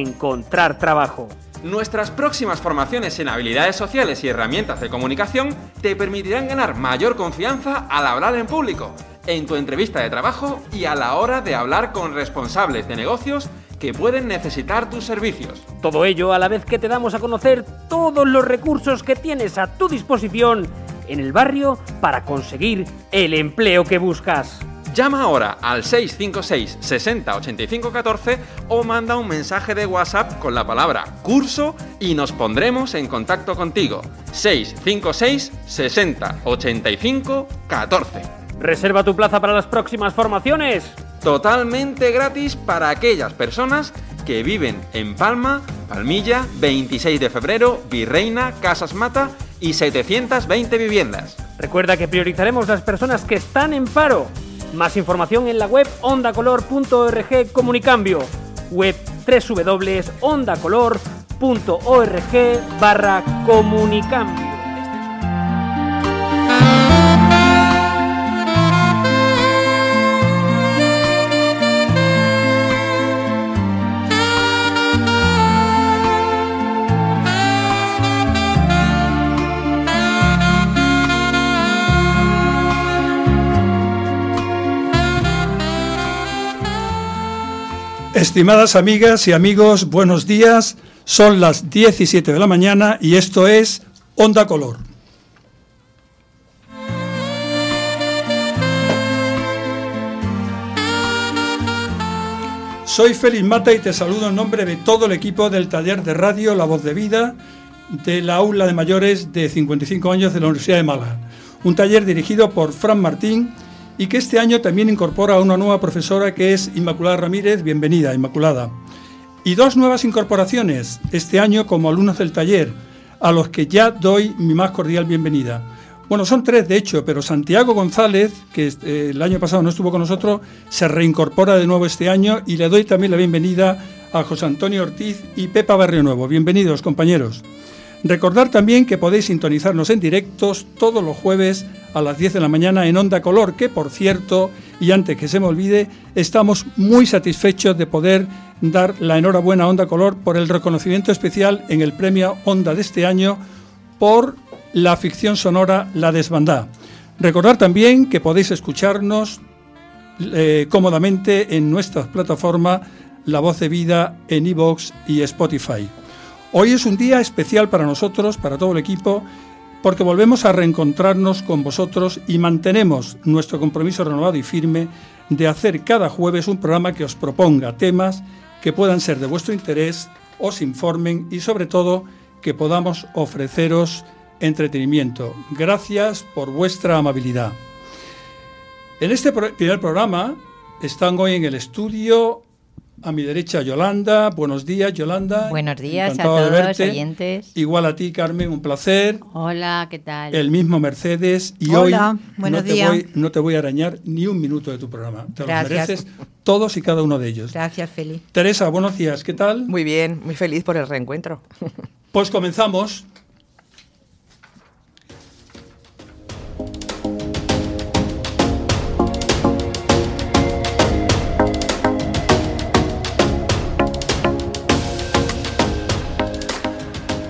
encontrar trabajo. Nuestras próximas formaciones en habilidades sociales y herramientas de comunicación te permitirán ganar mayor confianza al hablar en público, en tu entrevista de trabajo y a la hora de hablar con responsables de negocios que pueden necesitar tus servicios. Todo ello a la vez que te damos a conocer todos los recursos que tienes a tu disposición en el barrio para conseguir el empleo que buscas. Llama ahora al 656 60 85 14 o manda un mensaje de WhatsApp con la palabra curso y nos pondremos en contacto contigo. 656 60 85 14. Reserva tu plaza para las próximas formaciones. Totalmente gratis para aquellas personas que viven en Palma, Palmilla, 26 de febrero, Virreina, Casas Mata y 720 viviendas. Recuerda que priorizaremos las personas que están en paro. Más información en la web ondacolor.org Comunicambio, web www.ondacolor.org barra Comunicambio. Estimadas amigas y amigos, buenos días. Son las 17 de la mañana y esto es Onda Color. Soy Félix Mata y te saludo en nombre de todo el equipo del taller de radio La Voz de Vida de la aula de mayores de 55 años de la Universidad de Málaga. Un taller dirigido por Fran Martín y que este año también incorpora a una nueva profesora que es Inmaculada Ramírez. Bienvenida, Inmaculada. Y dos nuevas incorporaciones este año como alumnos del taller, a los que ya doy mi más cordial bienvenida. Bueno, son tres de hecho, pero Santiago González, que eh, el año pasado no estuvo con nosotros, se reincorpora de nuevo este año y le doy también la bienvenida a José Antonio Ortiz y Pepa Barrio Nuevo. Bienvenidos, compañeros. Recordar también que podéis sintonizarnos en directos todos los jueves a las 10 de la mañana en Onda Color, que por cierto, y antes que se me olvide, estamos muy satisfechos de poder dar la enhorabuena a Onda Color por el reconocimiento especial en el premio Onda de este año por la ficción sonora La Desbandá. Recordar también que podéis escucharnos eh, cómodamente en nuestra plataforma La Voz de Vida en iVoox y Spotify. Hoy es un día especial para nosotros, para todo el equipo, porque volvemos a reencontrarnos con vosotros y mantenemos nuestro compromiso renovado y firme de hacer cada jueves un programa que os proponga temas que puedan ser de vuestro interés, os informen y sobre todo que podamos ofreceros entretenimiento. Gracias por vuestra amabilidad. En este primer programa están hoy en el estudio a mi derecha, Yolanda. Buenos días, Yolanda. Buenos días a todos los oyentes. Igual a ti, Carmen, un placer. Hola, ¿qué tal? El mismo Mercedes. Y Hola, hoy buenos no, te días. voy, no te voy a arañar ni un minuto de tu programa. Te Gracias. los mereces todos y cada uno de ellos. Gracias, Feli. Teresa, buenos días. ¿Qué tal? Muy bien, muy feliz por el reencuentro. Pues comenzamos.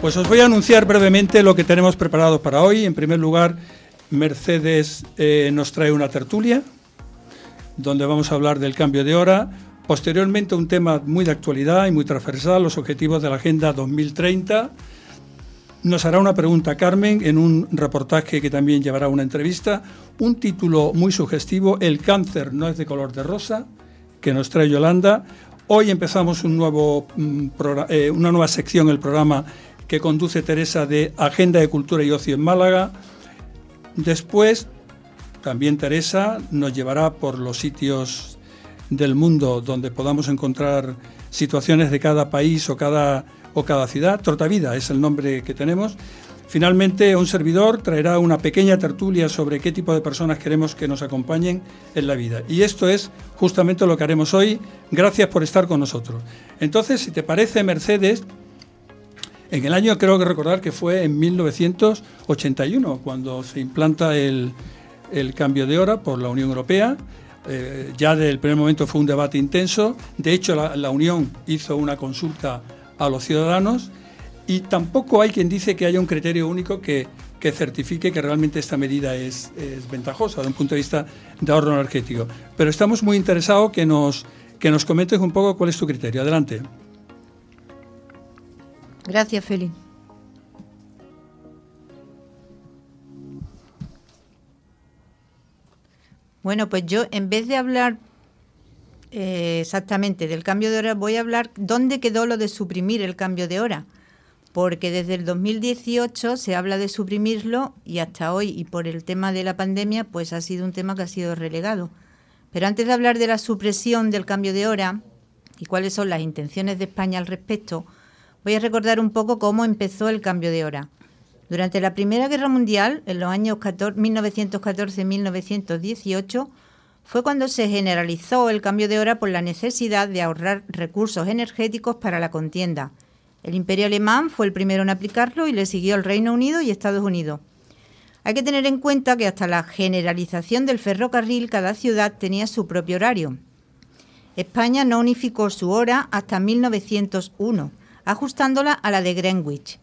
Pues os voy a anunciar brevemente lo que tenemos preparado para hoy. En primer lugar, Mercedes eh, nos trae una tertulia, donde vamos a hablar del cambio de hora. Posteriormente, un tema muy de actualidad y muy transversal, los objetivos de la Agenda 2030. Nos hará una pregunta Carmen en un reportaje que también llevará una entrevista. Un título muy sugestivo, El cáncer no es de color de rosa, que nos trae Yolanda. Hoy empezamos un nuevo, mm, eh, una nueva sección el programa que conduce Teresa de Agenda de Cultura y Ocio en Málaga. Después, también Teresa nos llevará por los sitios del mundo donde podamos encontrar situaciones de cada país o cada, o cada ciudad. Trotavida es el nombre que tenemos. Finalmente, un servidor traerá una pequeña tertulia sobre qué tipo de personas queremos que nos acompañen en la vida. Y esto es justamente lo que haremos hoy. Gracias por estar con nosotros. Entonces, si te parece, Mercedes, en el año creo que recordar que fue en 1981 cuando se implanta el, el cambio de hora por la Unión Europea. eh, ya desde el primer momento fue un debate intenso. De hecho, la, Unión hizo una consulta a los ciudadanos y tampoco hay quien dice que haya un criterio único que, que certifique que realmente esta medida es, es, ventajosa desde un punto de vista de ahorro energético. Pero estamos muy interesados que nos, que nos comentes un poco cuál es tu criterio. Adelante. Gracias, Félix. Bueno, pues yo en vez de hablar eh, exactamente del cambio de hora, voy a hablar dónde quedó lo de suprimir el cambio de hora. Porque desde el 2018 se habla de suprimirlo y hasta hoy, y por el tema de la pandemia, pues ha sido un tema que ha sido relegado. Pero antes de hablar de la supresión del cambio de hora y cuáles son las intenciones de España al respecto, voy a recordar un poco cómo empezó el cambio de hora. Durante la Primera Guerra Mundial, en los años 1914-1918, fue cuando se generalizó el cambio de hora por la necesidad de ahorrar recursos energéticos para la contienda. El Imperio Alemán fue el primero en aplicarlo y le siguió el Reino Unido y Estados Unidos. Hay que tener en cuenta que hasta la generalización del ferrocarril cada ciudad tenía su propio horario. España no unificó su hora hasta 1901, ajustándola a la de Greenwich.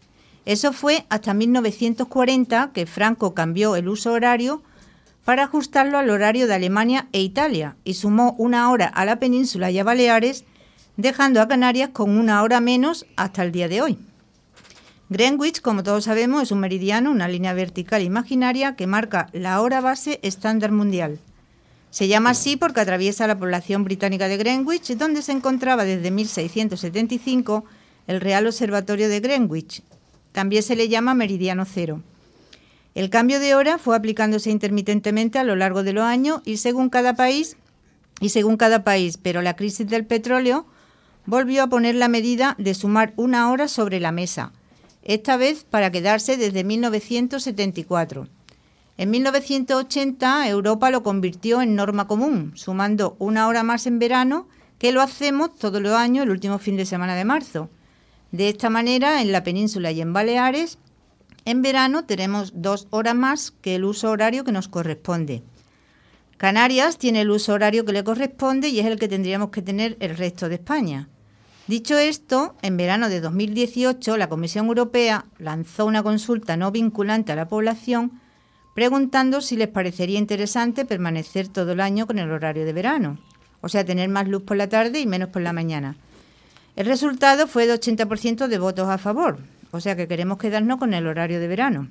Eso fue hasta 1940 que Franco cambió el uso horario para ajustarlo al horario de Alemania e Italia y sumó una hora a la península y a Baleares, dejando a Canarias con una hora menos hasta el día de hoy. Greenwich, como todos sabemos, es un meridiano, una línea vertical imaginaria que marca la hora base estándar mundial. Se llama así porque atraviesa la población británica de Greenwich, donde se encontraba desde 1675 el Real Observatorio de Greenwich, también se le llama meridiano cero. El cambio de hora fue aplicándose intermitentemente a lo largo de los años y según cada país, y según cada país, pero la crisis del petróleo volvió a poner la medida de sumar una hora sobre la mesa, esta vez para quedarse desde 1974. En 1980 Europa lo convirtió en norma común, sumando una hora más en verano, que lo hacemos todos los años el último fin de semana de marzo. De esta manera, en la península y en Baleares, en verano tenemos dos horas más que el uso horario que nos corresponde. Canarias tiene el uso horario que le corresponde y es el que tendríamos que tener el resto de España. Dicho esto, en verano de 2018 la Comisión Europea lanzó una consulta no vinculante a la población preguntando si les parecería interesante permanecer todo el año con el horario de verano, o sea, tener más luz por la tarde y menos por la mañana. El resultado fue de 80% de votos a favor, o sea que queremos quedarnos con el horario de verano.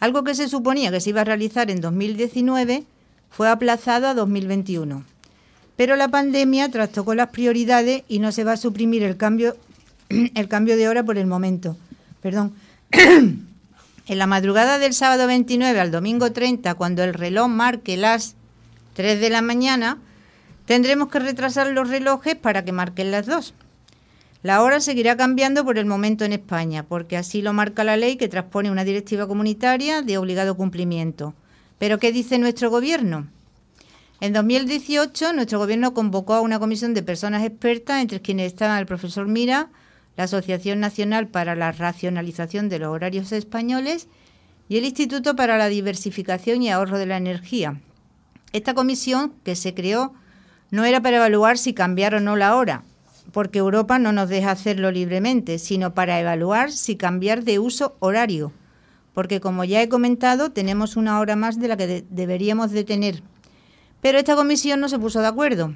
Algo que se suponía que se iba a realizar en 2019 fue aplazado a 2021. Pero la pandemia trastocó las prioridades y no se va a suprimir el cambio, de hora por el momento. Perdón. en la madrugada del sábado 29 al domingo 30, cuando el reloj marque las 3 de la mañana, tendremos que retrasar los relojes para que marquen las 2. La hora seguirá cambiando por el momento en España, porque así lo marca la ley que transpone una directiva comunitaria de obligado cumplimiento. ¿Pero qué dice nuestro gobierno? En 2018, nuestro gobierno convocó a una comisión de personas expertas, entre quienes estaban el profesor Mira, la Asociación Nacional para la Racionalización de los Horarios Españoles y el Instituto para la Diversificación y Ahorro de la Energía. Esta comisión, que se creó, no era para evaluar si cambiar o no la hora, porque Europa no nos deja hacerlo libremente, sino para evaluar si cambiar de uso horario, porque como ya he comentado, tenemos una hora más de la que deberíamos de tener. Pero esta comisión no se puso de acuerdo.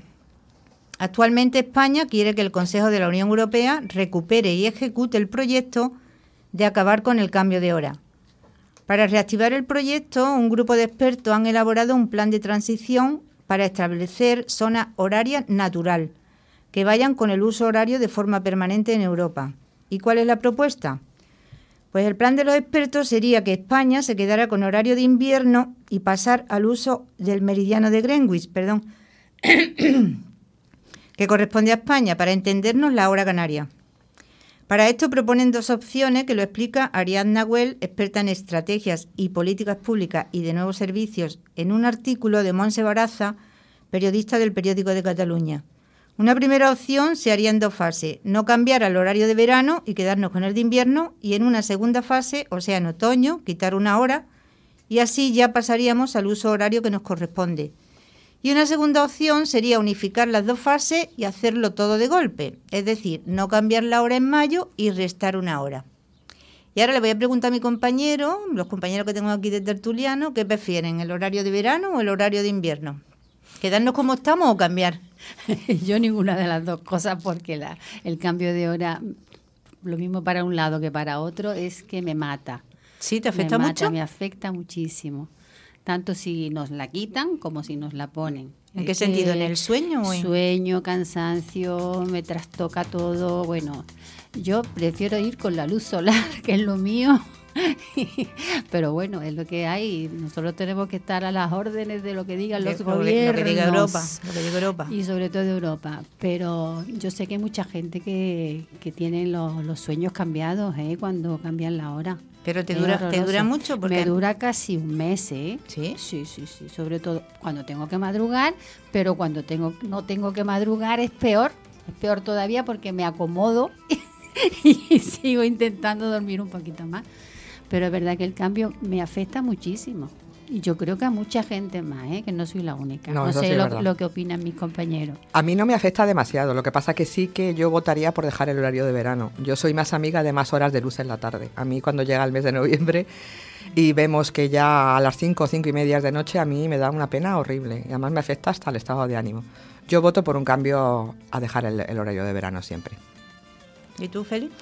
Actualmente España quiere que el Consejo de la Unión Europea recupere y ejecute el proyecto de acabar con el cambio de hora. Para reactivar el proyecto, un grupo de expertos han elaborado un plan de transición para establecer zona horaria natural, que vayan con el uso horario de forma permanente en Europa. ¿Y cuál es la propuesta? Pues el plan de los expertos sería que España se quedara con horario de invierno y pasar al uso del meridiano de Greenwich, perdón, que corresponde a España, para entendernos la hora canaria. Para esto proponen dos opciones que lo explica Ariadna Well, experta en estrategias y políticas públicas y de nuevos servicios, en un artículo de Monse Baraza, periodista del periódico de Cataluña. Una primera opción se haría en dos fases, no cambiar al horario de verano y quedarnos con el de invierno, y en una segunda fase, o sea, en otoño, quitar una hora, y así ya pasaríamos al uso horario que nos corresponde. Y una segunda opción sería unificar las dos fases y hacerlo todo de golpe, es decir, no cambiar la hora en mayo y restar una hora. Y ahora le voy a preguntar a mi compañero, los compañeros que tengo aquí de tertuliano, ¿qué prefieren, el horario de verano o el horario de invierno? ¿Quedarnos como estamos o cambiar? Yo ninguna de las dos cosas porque la, el cambio de hora, lo mismo para un lado que para otro, es que me mata. ¿Sí? ¿Te afecta me mucho? Me afecta muchísimo. Tanto si nos la quitan como si nos la ponen. ¿En qué sentido? ¿En el sueño o en- Sueño, cansancio, me trastoca todo. Bueno, yo prefiero ir con la luz solar, que es lo mío. Pero bueno, es lo que hay. Nosotros tenemos que estar a las órdenes de lo que digan los Lo que- gobiernos. Lo que diga Europa. Lo que diga Europa. Y sobre todo de Europa. Pero yo sé que hay mucha gente que, que tiene los, los sueños cambiados ¿eh? cuando cambian la hora. Pero te dura, te dura mucho porque Me dura casi un mes, ¿eh? ¿Sí? Sí, sí, sí. Sobre todo cuando tengo que madrugar, pero cuando tengo no tengo que madrugar es peor. Es peor todavía porque me acomodo y sigo intentando dormir un poquito más. Pero es verdad que el cambio me afecta muchísimo. Y yo creo que a mucha gente más, ¿eh? que no soy la única. No, No, eso sí sé es lo, que opinan mis compañeros. A mí no me afecta demasiado, lo que pasa que sí que yo votaría por dejar el horario de verano. Yo soy más amiga de más horas de luz en la tarde. A mí cuando llega el mes de noviembre y vemos que ya a las 5 o 5 y media de noche a mí me da una pena horrible y además me afecta hasta el estado de ánimo. Yo voto por un cambio a dejar el, el horario de verano siempre. ¿Y tú, Félix?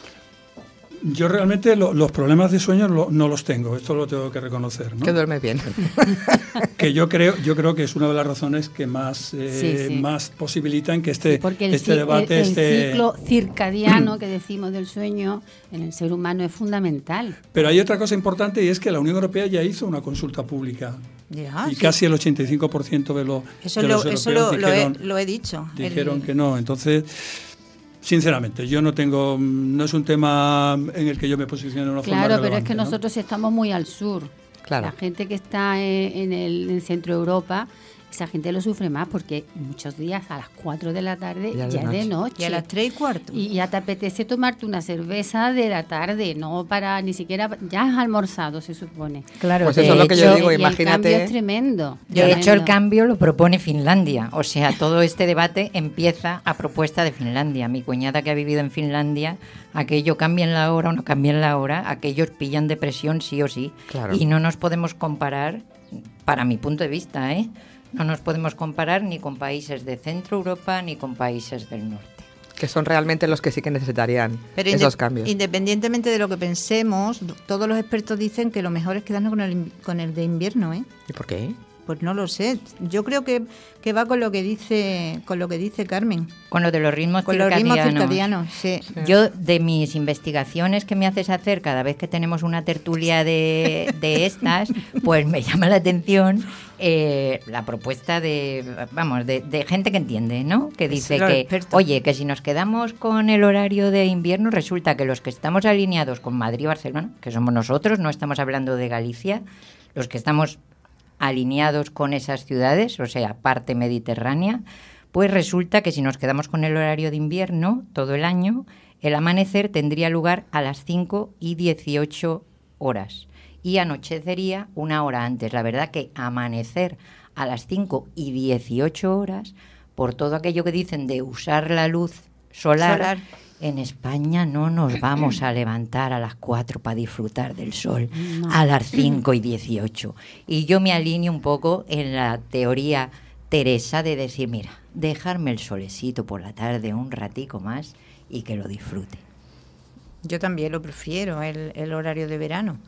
Yo realmente lo- los problemas de sueño lo- no los tengo, esto lo tengo que reconocer. ¿no? Que duermes bien. Que yo creo, yo creo que es una de las razones que más, eh, Sí, sí. más posibilitan que este, Porque el, este debate el- el esté... ciclo circadiano que decimos del sueño en el ser humano es fundamental. Pero hay otra cosa importante y es que la Unión Europea ya hizo una consulta pública Ya, y sí. casi el 85% de, lo, Eso, de lo, los eso europeos lo, lo he, dijeron, lo he dicho. El- dijeron que no. Entonces, sinceramente, yo no tengo, no es un tema en el que yo me posicione de una forma Claro, pero es que ¿no? nosotros estamos muy al sur. Claro. La gente que está en el, en centro Europa, esa gente lo sufre más porque muchos días a las 4 de la tarde Ya ya, es de es de noche. Y a las tres y cuarto. Y ya te apetece tomarte una cerveza de la tarde, no para ni siquiera, ya has almorzado se supone. Claro, Pues eso es lo que yo digo, y el imagínate- cambio es tremendo. De hecho, el tremendo. cambio lo propone Finlandia. O sea, todo este debate empieza a propuesta de Finlandia. Mi cuñada que ha vivido en Finlandia, aquello cambian la hora o no cambian la hora, aquellos pillan depresión sí o sí. Claro. Y no nos podemos comparar, para mi punto de vista, ¿eh? No nos podemos comparar ni con países de Centro Europa ni con países del norte. Que son realmente los que sí que necesitarían Pero esos cambios. Independientemente de lo que pensemos, todos los expertos dicen que lo mejor es quedarnos con el, con el de invierno, ¿eh? ¿Y por qué? Pues no lo sé. Yo creo que, que va con lo que dice con lo que dice Carmen. Con lo de los ritmos Con los ritmos circadianos. circadianos, sí. Yo, de mis investigaciones que me haces hacer cada vez que tenemos una tertulia de, de estas, pues me llama la atención eh, la propuesta de, vamos, de, de gente que entiende, ¿no? Que dice que, expertos. oye, que si nos quedamos con el horario de invierno, resulta que los que estamos alineados con Madrid y Barcelona, que somos nosotros, no estamos hablando de Galicia, los que estamos alineados con esas ciudades, o sea, parte mediterránea, pues resulta que si nos quedamos con el horario de invierno todo el año, el amanecer tendría lugar a las 5 y 18 horas y anochecería una hora antes. La verdad que amanecer a las 5 y 18 horas, por todo aquello que dicen de usar la luz solar, Solar. en España no nos vamos a levantar a las 4 para disfrutar del sol, a las 5 y 18. Y yo me alineo un poco en la teoría Teresa de decir, mira, dejarme el solecito por la tarde un ratico más y que lo disfrute. Yo también lo prefiero, el, el horario de verano.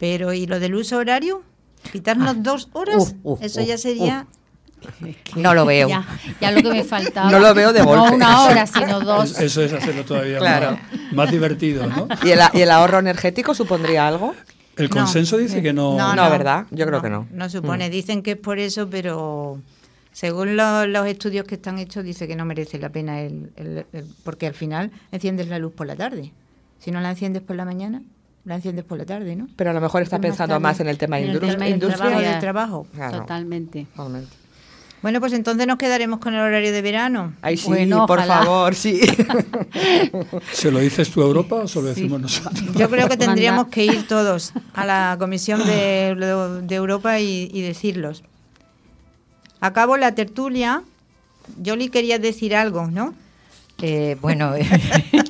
Pero, ¿y lo del uso horario? ¿Quitarnos dos horas? Eso ya sería... No lo veo. Ya, ya lo que me faltaba. No lo veo de No golpe. una hora, sino dos. Es- Eso es hacerlo todavía Claro. más, más divertido, ¿no? ¿Y el, y el ahorro energético supondría algo? El No. consenso dice que no... No, ¿verdad? Yo creo que no. No supone, dicen que es por eso, pero según lo- los estudios que están hechos, dice que no merece la pena el, el- el- porque al final enciendes la luz por la tarde. Si no la enciendes por la mañana, la enciendes por la tarde, ¿no? Pero a lo mejor está Más pensando tarde. más en el tema En el industria. tema del industria. trabajo, del trabajo. Claro, Totalmente. totalmente. Bueno, pues entonces nos quedaremos con el horario de verano. Ay, sí, Bueno, por ojalá. favor, sí. ¿Se lo dices tú a Europa o se lo decimos nosotros? Yo creo que tendríamos que ir todos a la Comisión de, de Europa y, y decirlos. Acabo la tertulia. Yoli quería decir algo, ¿no? Eh, bueno,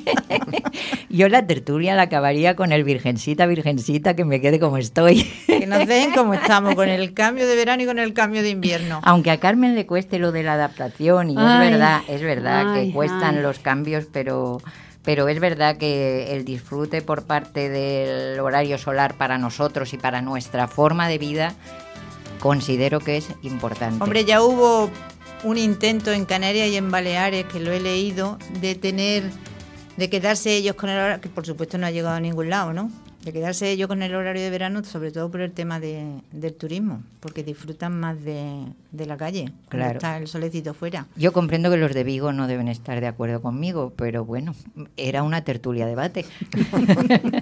yo la tertulia la acabaría con el virgencita, virgencita, que me quede como estoy. Que nos dejen como estamos, con el cambio de verano y con el cambio de invierno. Aunque a Carmen le cueste lo de la adaptación, y Ay, es verdad, es verdad ay, que cuestan ay. los cambios, pero, pero es verdad que el disfrute por parte del horario solar para nosotros y para nuestra forma de vida, considero que es importante. Hombre, ya hubo un intento en Canarias y en Baleares, que lo he leído, de tener, de quedarse ellos con el que por supuesto no ha llegado a ningún lado, ¿no? De quedarse ellos con el horario de verano, sobre todo por el tema de- del turismo, porque disfrutan más de, de la calle, Claro. está el solecito fuera. Yo comprendo que los de Vigo no deben estar de acuerdo conmigo, pero bueno, era una tertulia debate.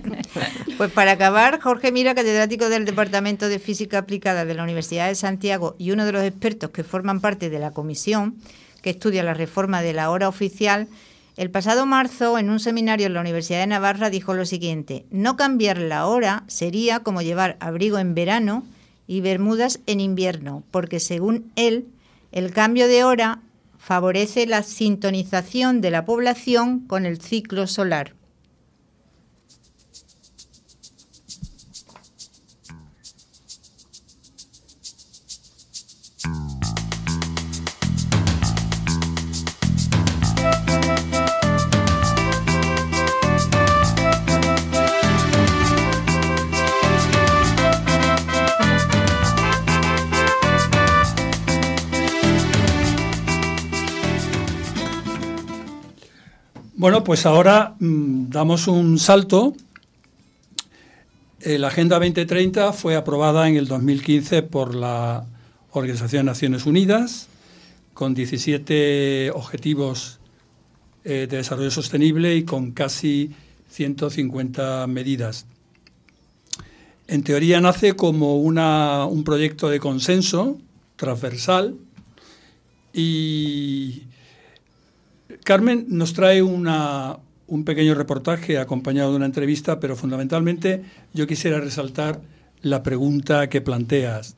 Pues para acabar, Jorge Mira, catedrático del Departamento de Física Aplicada de la Universidad de Santiago y uno de los expertos que forman parte de la comisión que estudia la reforma de la hora oficial, el pasado marzo, en un seminario en la Universidad de Navarra, dijo lo siguiente, no cambiar la hora sería como llevar abrigo en verano y bermudas en invierno, porque según él, el cambio de hora favorece la sintonización de la población con el ciclo solar. Pues ahora mm, damos un salto. Eh, la Agenda 2030 fue aprobada en el 2015 por la Organización de Naciones Unidas con 17 objetivos eh, de desarrollo sostenible y con casi 150 medidas. En teoría nace como una- un proyecto de consenso transversal y Carmen nos trae una- un pequeño reportaje acompañado de una entrevista, pero fundamentalmente yo quisiera resaltar la pregunta que planteas.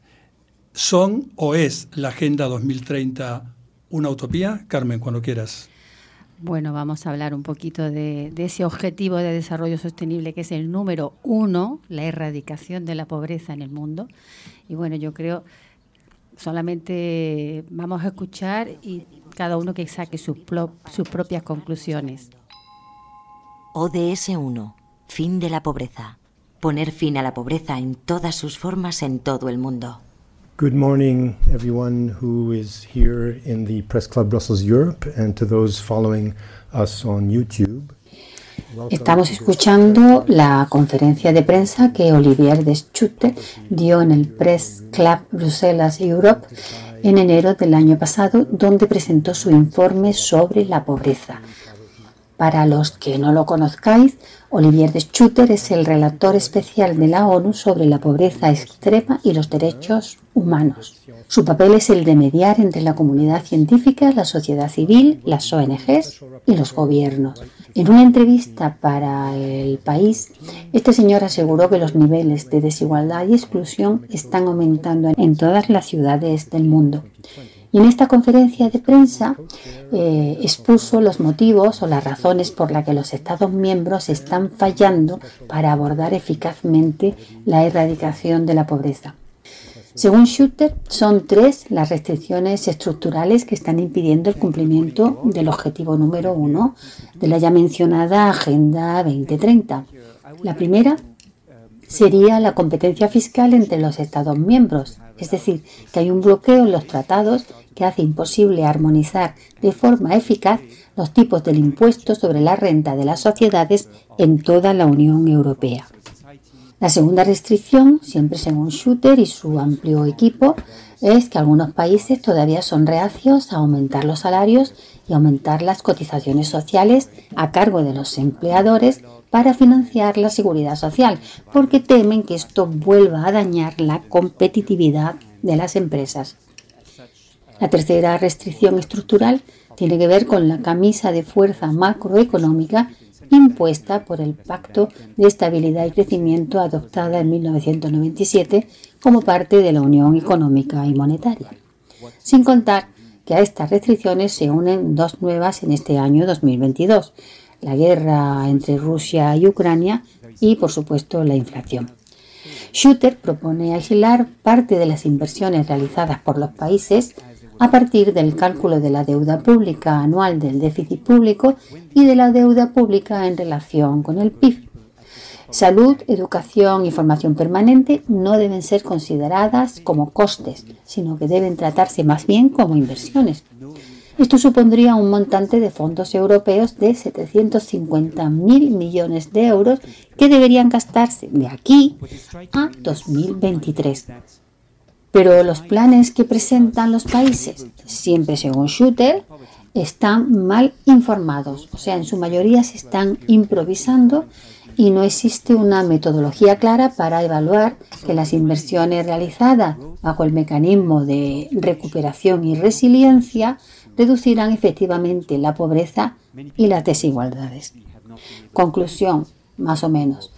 ¿Son o es la Agenda 2030 una utopía? Carmen, cuando quieras. Bueno, vamos a hablar un poquito de, de ese objetivo de desarrollo sostenible que es el número uno, la erradicación de la pobreza en el mundo. Y bueno, yo creo solamente vamos a escuchar y cada uno que saque sus, sus propias conclusiones. ODS 1. Fin de la pobreza. Poner fin a la pobreza en todas sus formas en todo el mundo. Good morning, everyone who is here in the Press Club Brussels Europe, and to those following us on YouTube. Estamos escuchando la conferencia de prensa que Olivier Deschute dio en el Press Club Bruselas Europe en enero del año pasado, donde presentó su informe sobre la pobreza. Para los que no lo conozcáis, Olivier Deschutter es el relator especial de la ONU sobre la pobreza extrema y los derechos humanos. Su papel es el de mediar entre la comunidad científica, la sociedad civil, las ONGs y los gobiernos. En una entrevista para El País, este señor aseguró que los niveles de desigualdad y exclusión están aumentando en todas las ciudades del mundo. Y en esta conferencia de prensa eh, expuso los motivos o las razones por las que los Estados miembros están fallando para abordar eficazmente la erradicación de la pobreza. Según Schutter, son tres las restricciones estructurales que están impidiendo el cumplimiento del objetivo número uno de la ya mencionada Agenda 2030. La primera sería la competencia fiscal entre los Estados miembros, es decir, que hay un bloqueo en los tratados que hace imposible armonizar de forma eficaz los tipos del impuesto sobre la renta de las sociedades en toda la Unión Europea. La segunda restricción, siempre según Shooter y su amplio equipo, es que algunos países todavía son reacios a aumentar los salarios y aumentar las cotizaciones sociales a cargo de los empleadores para financiar la seguridad social, porque temen que esto vuelva a dañar la competitividad de las empresas. La tercera restricción estructural tiene que ver con la camisa de fuerza macroeconómica impuesta por el Pacto de Estabilidad y Crecimiento adoptada en 1997 como parte de la Unión Económica y Monetaria. sin contar que a estas restricciones se unen dos nuevas en este año 2022, la guerra entre Rusia y Ucrania y, por supuesto, la inflación. Shooter propone aislar parte de las inversiones realizadas por los países a partir del cálculo de la deuda pública anual del déficit público y de la deuda pública en relación con el PIB. Salud, educación y formación permanente no deben ser consideradas como costes, sino que deben tratarse más bien como inversiones. Esto supondría un montante de fondos europeos de 750.000 millones de euros que deberían gastarse de aquí a 2023. Pero los planes que presentan los países, siempre según Shooter, están mal informados, o sea, en su mayoría se están improvisando y no existe una metodología clara para evaluar que las inversiones realizadas bajo el mecanismo de recuperación y resiliencia reducirán efectivamente la pobreza y las desigualdades. Conclusión, más o menos.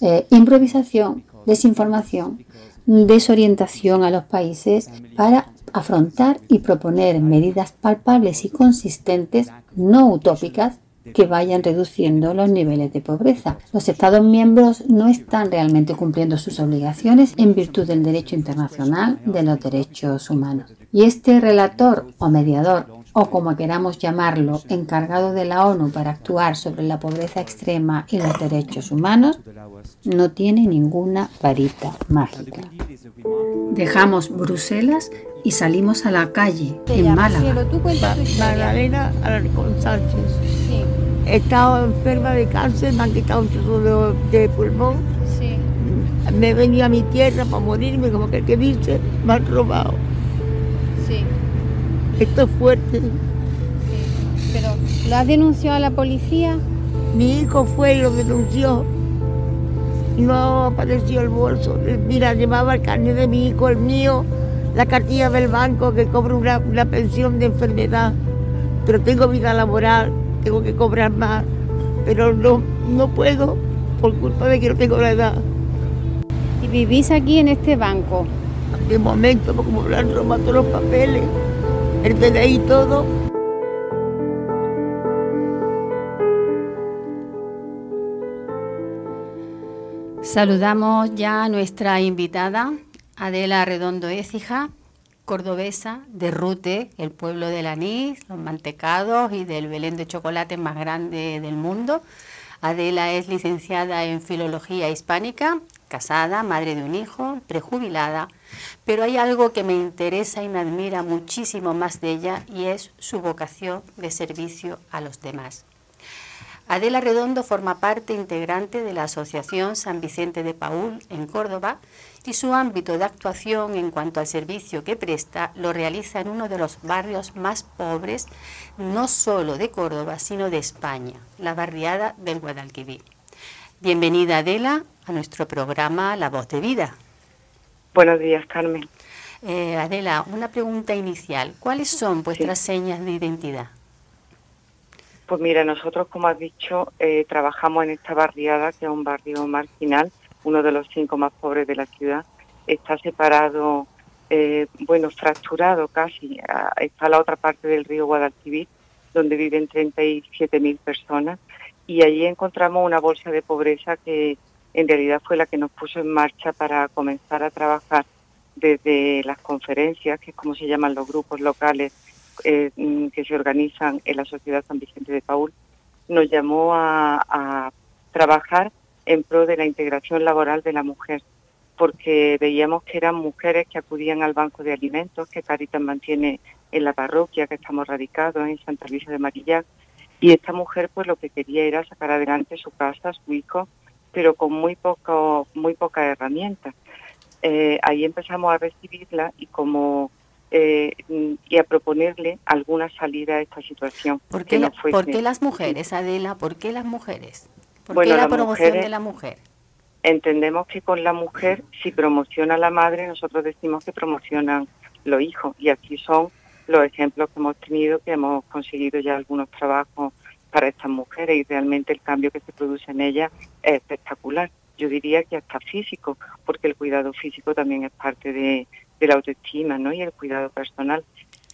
Eh, improvisación, desinformación, desorientación a los países para afrontar y proponer medidas palpables y consistentes, no utópicas, que vayan reduciendo los niveles de pobreza. Los Estados miembros no están realmente cumpliendo sus obligaciones en virtud del derecho internacional de los derechos humanos. Y este relator o mediador o como queramos llamarlo, encargado de la ONU para actuar sobre la pobreza extrema y los derechos humanos, no tiene ninguna varita mágica. Dejamos Bruselas y salimos a la calle, en Málaga. Magdalena Alarcón Sánchez. He estado enferma de cáncer, me han quitado un trozo de, pulmón. Me he venido a mi tierra para morirme, como que el que dice, me han robado. Sí. Esto es fuerte. Pero, ¿lo has denunciado a la policía? Mi hijo fue y lo denunció. No apareció el bolso. Mira, llevaba el carnet de mi hijo, el mío, la cartilla del banco que cobro una, una pensión de enfermedad. Pero tengo vida laboral, tengo que cobrar más. Pero no, no puedo por culpa de que no tengo la edad. ¿Y vivís aquí en este banco? De momento, como me han robado todos los papeles, el DNI y todo. Saludamos ya a nuestra invitada, Adela Redondo Écija, cordobesa de Rute, el pueblo del anís, los mantecados y del Belén de chocolate más grande del mundo. Adela es licenciada en Filología Hispánica, casada, madre de un hijo, prejubilada, pero hay algo que me interesa y me admira muchísimo más de ella y es su vocación de servicio a los demás. Adela Redondo forma parte integrante de la Asociación San Vicente de Paul en Córdoba y su ámbito de actuación en cuanto al servicio que presta lo realiza en uno de los barrios más pobres, no solo de Córdoba, sino de España, la barriada del Guadalquivir. Bienvenida Adela a nuestro programa La Voz de Vida. Buenos días, Carmen. Eh, Adela, una pregunta inicial. ¿Cuáles son vuestras señas de identidad? Pues mira, nosotros, como has dicho, eh, trabajamos en esta barriada, que es un barrio marginal, uno de los cinco más pobres de la ciudad. Está separado, eh, bueno, fracturado casi. Está a la otra parte del río Guadalquivir, donde viven 37.000 personas. Y allí encontramos una bolsa de pobreza que en realidad fue la que nos puso en marcha para comenzar a trabajar desde las conferencias, que es como se llaman los grupos locales eh, mm, que se organizan en la Sociedad San Vicente de Paul, nos llamó a, trabajar en pro de la integración laboral de la mujer, porque veíamos que eran mujeres que acudían al banco de alimentos que Caritas mantiene en la parroquia que estamos radicados en Santa Luisa de Marillac, y esta mujer pues lo que quería era sacar adelante su casa, su hijo, pero con muy poco, muy pocas herramientas. Eh, ahí empezamos a recibirla y como eh, y a proponerle alguna salida a esta situación. ¿Por qué, las mujeres, Adela? ¿Por qué las mujeres? ¿Por qué la, promoción de la mujer? Entendemos que con la mujer, si promociona a la madre, nosotros decimos que promocionan los hijos. Y aquí son los ejemplos que hemos tenido, que hemos conseguido ya algunos trabajos para estas mujeres y realmente el cambio que se produce en ellas es espectacular. Yo diría que hasta físico, porque el cuidado físico también es parte de, de la autoestima ¿no? y el cuidado personal.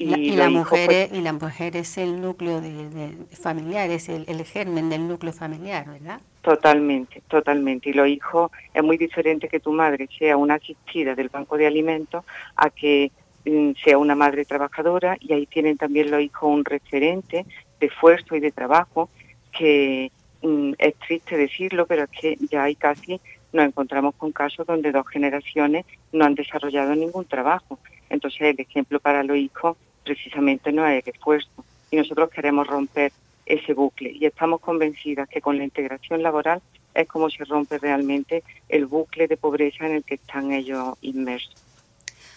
Y, la, y la mujer, pues, es, y la mujer es el núcleo de, de- familiar, es el, el germen del núcleo familiar, ¿verdad? Totalmente, totalmente. Y los hijos es muy diferente que tu madre sea una asistida del banco de alimentos a que mm, sea una madre trabajadora y ahí tienen también los hijos un referente de esfuerzo y de trabajo que mm, es triste decirlo, pero es que ya hay casi, nos encontramos con casos donde dos generaciones no han desarrollado ningún trabajo. Entonces el ejemplo para los hijos precisamente no es el esfuerzo. Y nosotros queremos romper ese bucle y estamos convencidas que con la integración laboral es como se rompe realmente el bucle de pobreza en el que están ellos inmersos.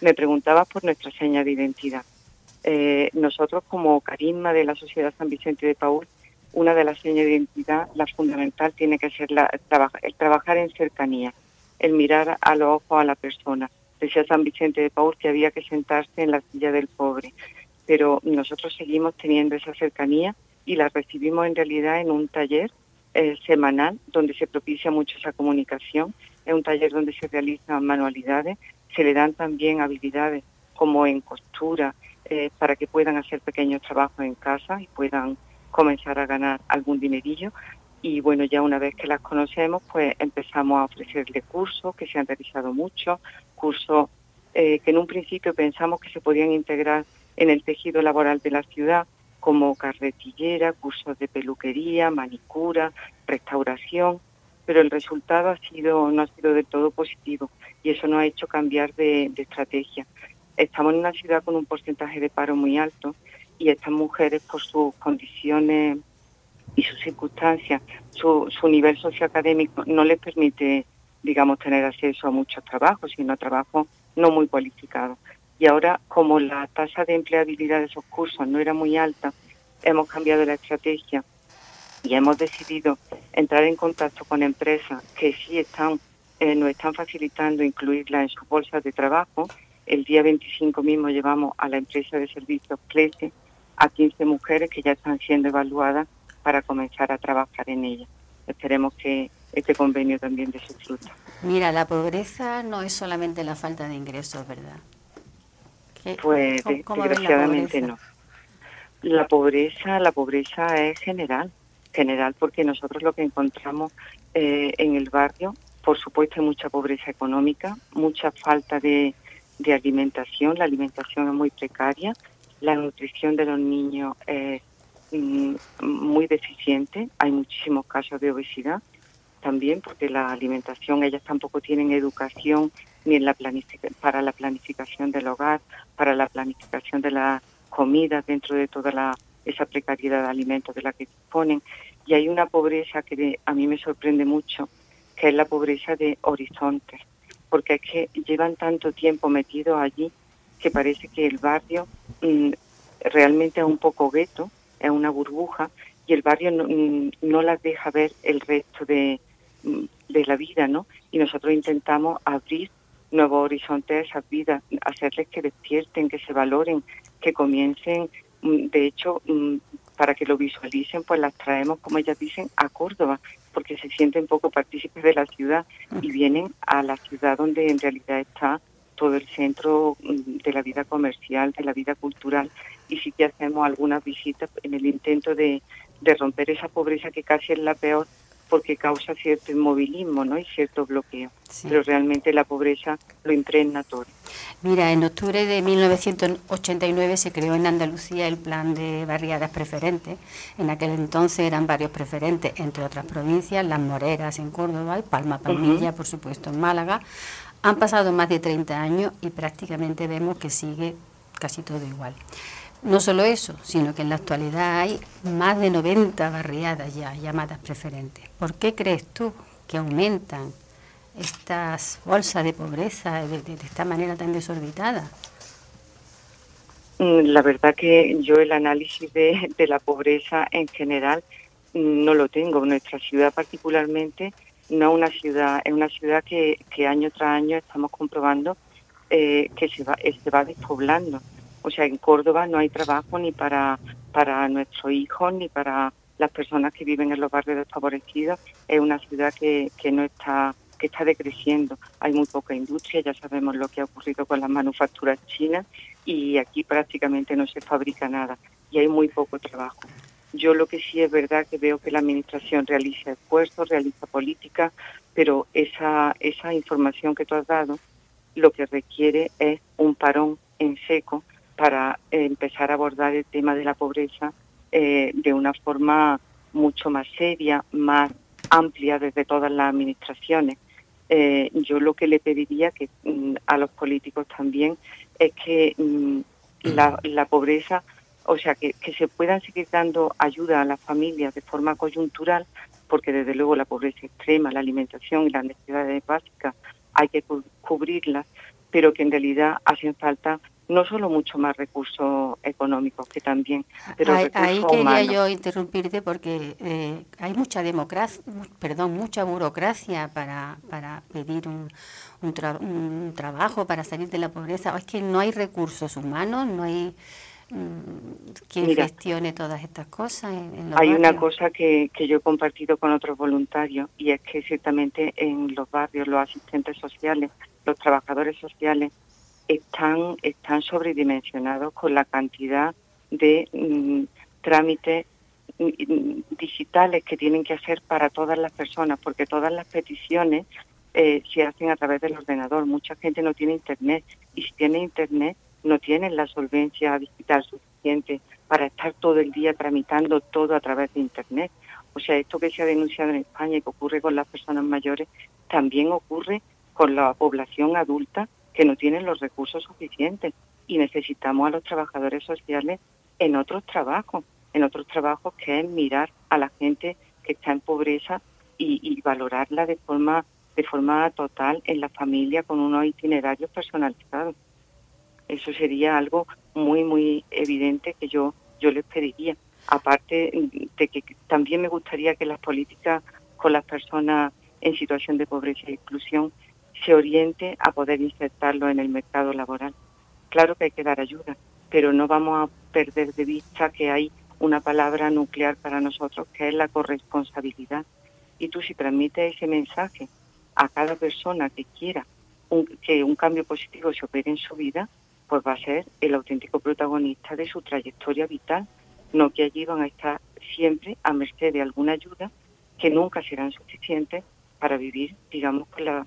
Me preguntabas por nuestra seña de identidad. Eh, nosotros como carisma de la Sociedad San Vicente de Paúl, una de las señas de identidad, la fundamental, tiene que ser la, el, traba- el trabajar en cercanía, el mirar a los ojos a la persona. Decía San Vicente de Paúl que había que sentarse en la silla del pobre, pero nosotros seguimos teniendo esa cercanía y la recibimos en realidad en un taller eh, semanal donde se propicia mucho esa comunicación. Es un taller donde se realizan manualidades, se le dan también habilidades como en costura eh, para que puedan hacer pequeños trabajos en casa y puedan comenzar a ganar algún dinerillo. Y bueno, ya una vez que las conocemos, pues empezamos a ofrecerle cursos, que se han realizado muchos, cursos eh, que en un principio pensamos que se podían integrar en el tejido laboral de la ciudad, como carretillera, cursos de peluquería, manicura, restauración, pero el resultado ha sido no ha sido del todo positivo y eso nos ha hecho cambiar de, de estrategia. Estamos en una ciudad con un porcentaje de paro muy alto y estas mujeres por sus condiciones y sus circunstancias, su, su nivel socioacadémico no les permite, digamos, tener acceso a muchos trabajos, sino a trabajos no muy cualificados. Y ahora, como la tasa de empleabilidad de esos cursos no era muy alta, hemos cambiado la estrategia y hemos decidido entrar en contacto con empresas que sí están, eh, nos están facilitando incluirla en sus bolsas de trabajo. El día 25 mismo llevamos a la empresa de servicios Clese a 15 mujeres que ya están siendo evaluadas para comenzar a trabajar en ella. Esperemos que este convenio también dé su fruto. Mira, la pobreza no es solamente la falta de ingresos, ¿verdad? ¿Qué- Pues cómo- de- cómo ven la desgraciadamente no. La pobreza, la pobreza es general, general porque nosotros lo que encontramos eh, en el barrio, por supuesto, hay mucha pobreza económica, mucha falta de, de alimentación, la alimentación es muy precaria, la nutrición de los niños es mm, muy deficiente, hay muchísimos casos de obesidad también porque la alimentación, ellas tampoco tienen educación ni en la para la planificación del hogar, para la planificación de la comida dentro de toda la, esa precariedad de alimentos de la que disponen. Y hay una pobreza que a mí me sorprende mucho, que es la pobreza de horizontes, porque es que llevan tanto tiempo metidos allí que parece que el barrio mm, realmente es un poco gueto, es una burbuja, y el barrio no, mm, no las deja ver el resto de, mm, de la vida, ¿no? Y nosotros intentamos abrir nuevos horizontes a esas vidas, hacerles que despierten, que se valoren, que comiencen, de hecho, para que lo visualicen, pues las traemos, como ellas dicen, a Córdoba, porque se sienten poco partícipes de la ciudad y vienen a la ciudad donde en realidad está todo el centro mm, de la vida comercial, de la vida cultural, y sí que hacemos algunas visitas en el intento de, de romper esa pobreza que casi es la peor porque causa cierto inmovilismo ¿no? y cierto bloqueo. Pero realmente la pobreza lo impregna todo. Mira, en octubre de 1989 se creó en Andalucía el plan de barriadas preferentes. En aquel entonces eran varios preferentes, entre otras provincias, Las Moreras en Córdoba y Palma Palmilla, Ujú. por supuesto, en Málaga. Han pasado más de 30 años y prácticamente vemos que sigue casi todo igual. No solo eso, sino que en la actualidad hay más de 90 barriadas ya llamadas preferentes. ¿Por qué crees tú que aumentan estas bolsas de pobreza de, esta manera tan desorbitada? Mm, La verdad que yo el análisis de, la pobreza en general mm, no lo tengo. Nuestra ciudad particularmente no es una ciudad, es una ciudad que, que año tras año estamos comprobando eh, que se va, se va despoblando. O sea, en Córdoba no hay trabajo ni para, para nuestros hijos ni para las personas que viven en los barrios desfavorecidos. Es una ciudad que, que no está que está decreciendo. Hay muy poca industria, ya sabemos lo que ha ocurrido con las manufacturas chinas y aquí prácticamente no se fabrica nada y hay muy poco trabajo. Yo lo que sí es verdad que veo que la Administración realiza esfuerzos, realiza política, pero esa, esa información que tú has dado lo que requiere es un parón en seco para empezar a abordar el tema de la pobreza eh, de una forma mucho más seria, más amplia desde todas las administraciones. Eh, yo lo que le pediría que mm, a los políticos también es que mm, la, la, pobreza, o sea, que, que, se puedan seguir dando ayuda a las familias de forma coyuntural, porque desde luego la pobreza extrema, la alimentación y las necesidades básicas hay que cubrirlas, pero que en realidad hacen falta no solo mucho más recursos económicos que también, pero ahí, ahí quería yo interrumpirte porque eh, hay mucha democracia, perdón, mucha burocracia para, para pedir un, un, trabajo, para salir de la pobreza. Es que no hay recursos humanos, no hay mm, quien gestione todas estas cosas. hay una cosa que, que yo he compartido con otros voluntarios y es que ciertamente en los barrios los asistentes sociales, los trabajadores sociales, están, están sobredimensionados con la cantidad de mm, trámites mm, digitales que tienen que hacer para todas las personas, porque todas las peticiones eh, se hacen a través del ordenador. Mucha gente no tiene internet y si tiene internet no tienen la solvencia digital suficiente para estar todo el día tramitando todo a través de internet. O sea, esto que se ha denunciado en España y que ocurre con las personas mayores, también ocurre con la población adulta que no tienen los recursos suficientes y necesitamos a los trabajadores sociales en otros trabajos, en otros trabajos que es mirar a la gente que está en pobreza y, valorarla de forma de forma total en la familia con unos itinerarios personalizados. Eso sería algo muy muy evidente que yo yo les pediría. Aparte de que también me gustaría que las políticas con las personas en situación de pobreza e exclusión se oriente a poder insertarlo en el mercado laboral. Claro que hay que dar ayuda, pero no vamos a perder de vista que hay una palabra nuclear para nosotros, que es la corresponsabilidad. Y tú si transmites ese mensaje a cada persona que quiera que un cambio positivo se opere en su vida, pues va a ser el auténtico protagonista de su trayectoria vital, no que allí van a estar siempre a merced de alguna ayuda que nunca serán suficientes para vivir, digamos, con la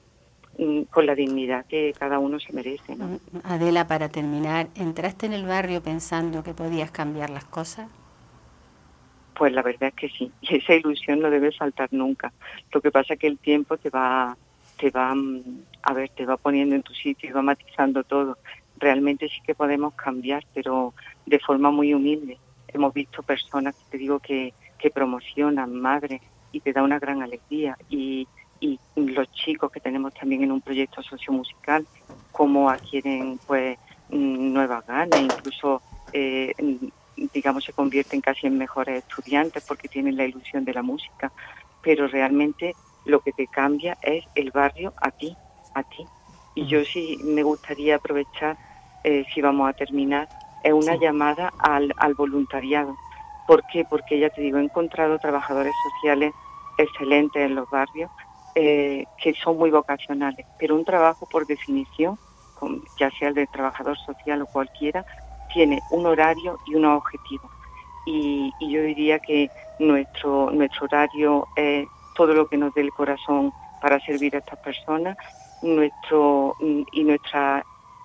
con la dignidad que cada uno se merece. Mm, Adela, para terminar, ¿entraste en el barrio pensando que podías cambiar las cosas? Pues la verdad es que sí, y esa ilusión no debe faltar nunca. Lo que pasa es que el tiempo te va, te va, mm, a ver, te va poniendo en tu sitio y va matizando todo. Realmente sí que podemos cambiar, pero de forma muy humilde. Hemos visto personas, te digo, que, que promocionan madre y te da una gran alegría. Y, y los chicos que tenemos también en un proyecto sociomusical, cómo adquieren pues nuevas ganas, incluso eh, digamos se convierten casi en mejores estudiantes porque tienen la ilusión de la música, pero realmente lo que te cambia es el barrio a ti, a ti. Y yo sí me gustaría aprovechar, eh, si vamos a terminar, es una llamada al, al voluntariado. ¿Por qué? Porque ya te digo, he encontrado trabajadores sociales excelentes en los barrios eh, que son muy vocacionales, pero un trabajo por definición, ya sea el de trabajador social o cualquiera, tiene un horario y unos objetivos. Y, yo diría que nuestro, nuestro horario es todo lo que nos dé el corazón para servir a estas personas nuestro, y nuestra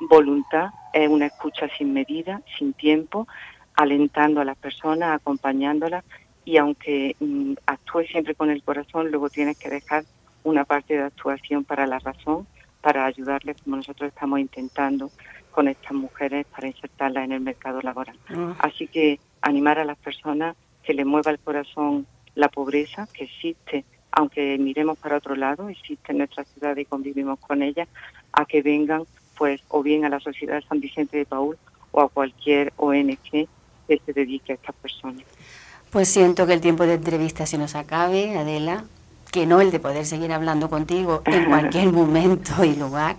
voluntad es una escucha sin medida, sin tiempo, alentando a las personas, acompañándolas y aunque mm, actúe siempre con el corazón, luego tienes que dejar una parte de actuación para la razón, para ayudarles como nosotros estamos intentando con estas mujeres para insertarlas en el mercado laboral. Ah. Así que animar a las personas que les mueva el corazón la pobreza que existe, aunque miremos para otro lado, existe en nuestra ciudad y convivimos con ella, a que vengan pues o bien a la Sociedad de San Vicente de Paul o a cualquier ONG que se dedique a estas personas. Pues siento que el tiempo de entrevista se nos acabe, Adela que no el de poder seguir hablando contigo en cualquier momento y lugar.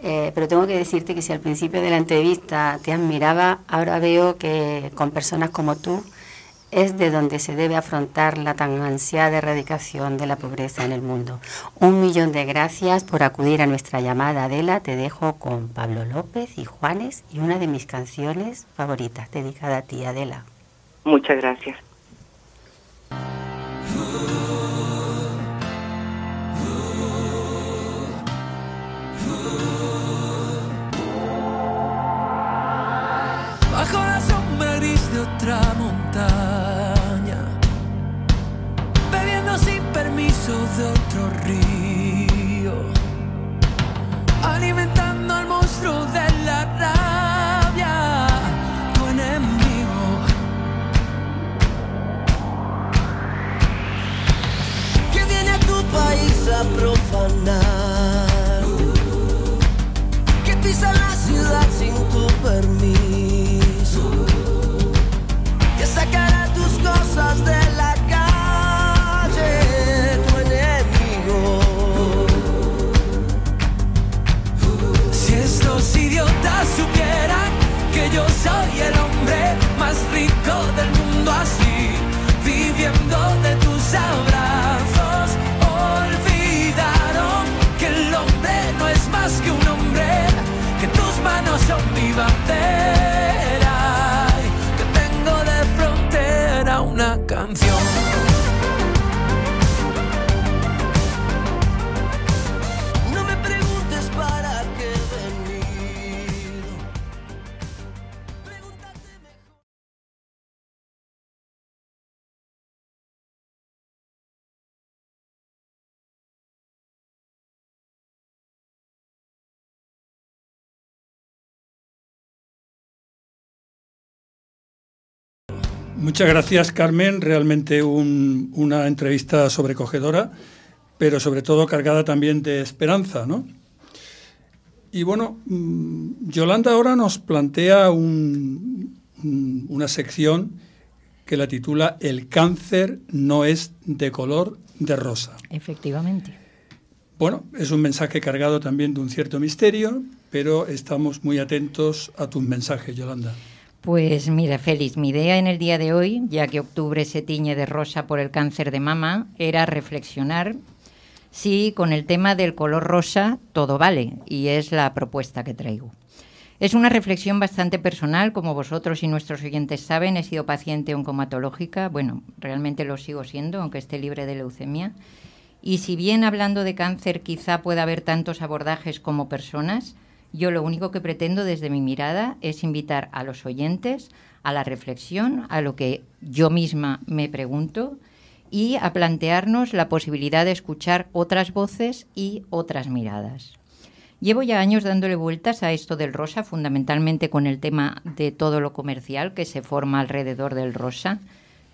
Eh, pero tengo que decirte que si al principio de la entrevista te admiraba, ahora veo que con personas como tú es de donde se debe afrontar la tan ansiada erradicación de la pobreza en el mundo. Un millón de gracias por acudir a nuestra llamada, Adela. Te dejo con Pablo López y Juanes y una de mis canciones favoritas, dedicada a ti, Adela. Muchas gracias. Yo soy el hombre más rico del mundo así, viviendo de tus abrazos, Muchas gracias, Carmen. Realmente un- una entrevista sobrecogedora, pero sobre todo cargada también de esperanza, ¿no? Y bueno, mm, Yolanda ahora nos plantea un- un- una sección que la titula El cáncer no es de color de rosa. Efectivamente. Bueno, es un mensaje cargado también de un cierto misterio, pero estamos muy atentos a tus mensajes, Yolanda. Pues mira, Félix, mi idea en el día de hoy, ya que octubre se tiñe de rosa por el cáncer de mama, era reflexionar si con el tema del color rosa todo vale, y es la propuesta que traigo. Es una reflexión bastante personal, como vosotros y nuestros oyentes saben, he sido paciente oncomatológica, bueno, realmente lo sigo siendo, aunque esté libre de leucemia, y si bien hablando de cáncer quizá pueda haber tantos abordajes como personas, yo lo único que pretendo desde mi mirada es invitar a los oyentes a la reflexión, a lo que yo misma me pregunto y a plantearnos la posibilidad de escuchar otras voces y otras miradas. Llevo ya años dándole vueltas a esto del rosa, fundamentalmente con el tema de todo lo comercial que se forma alrededor del rosa.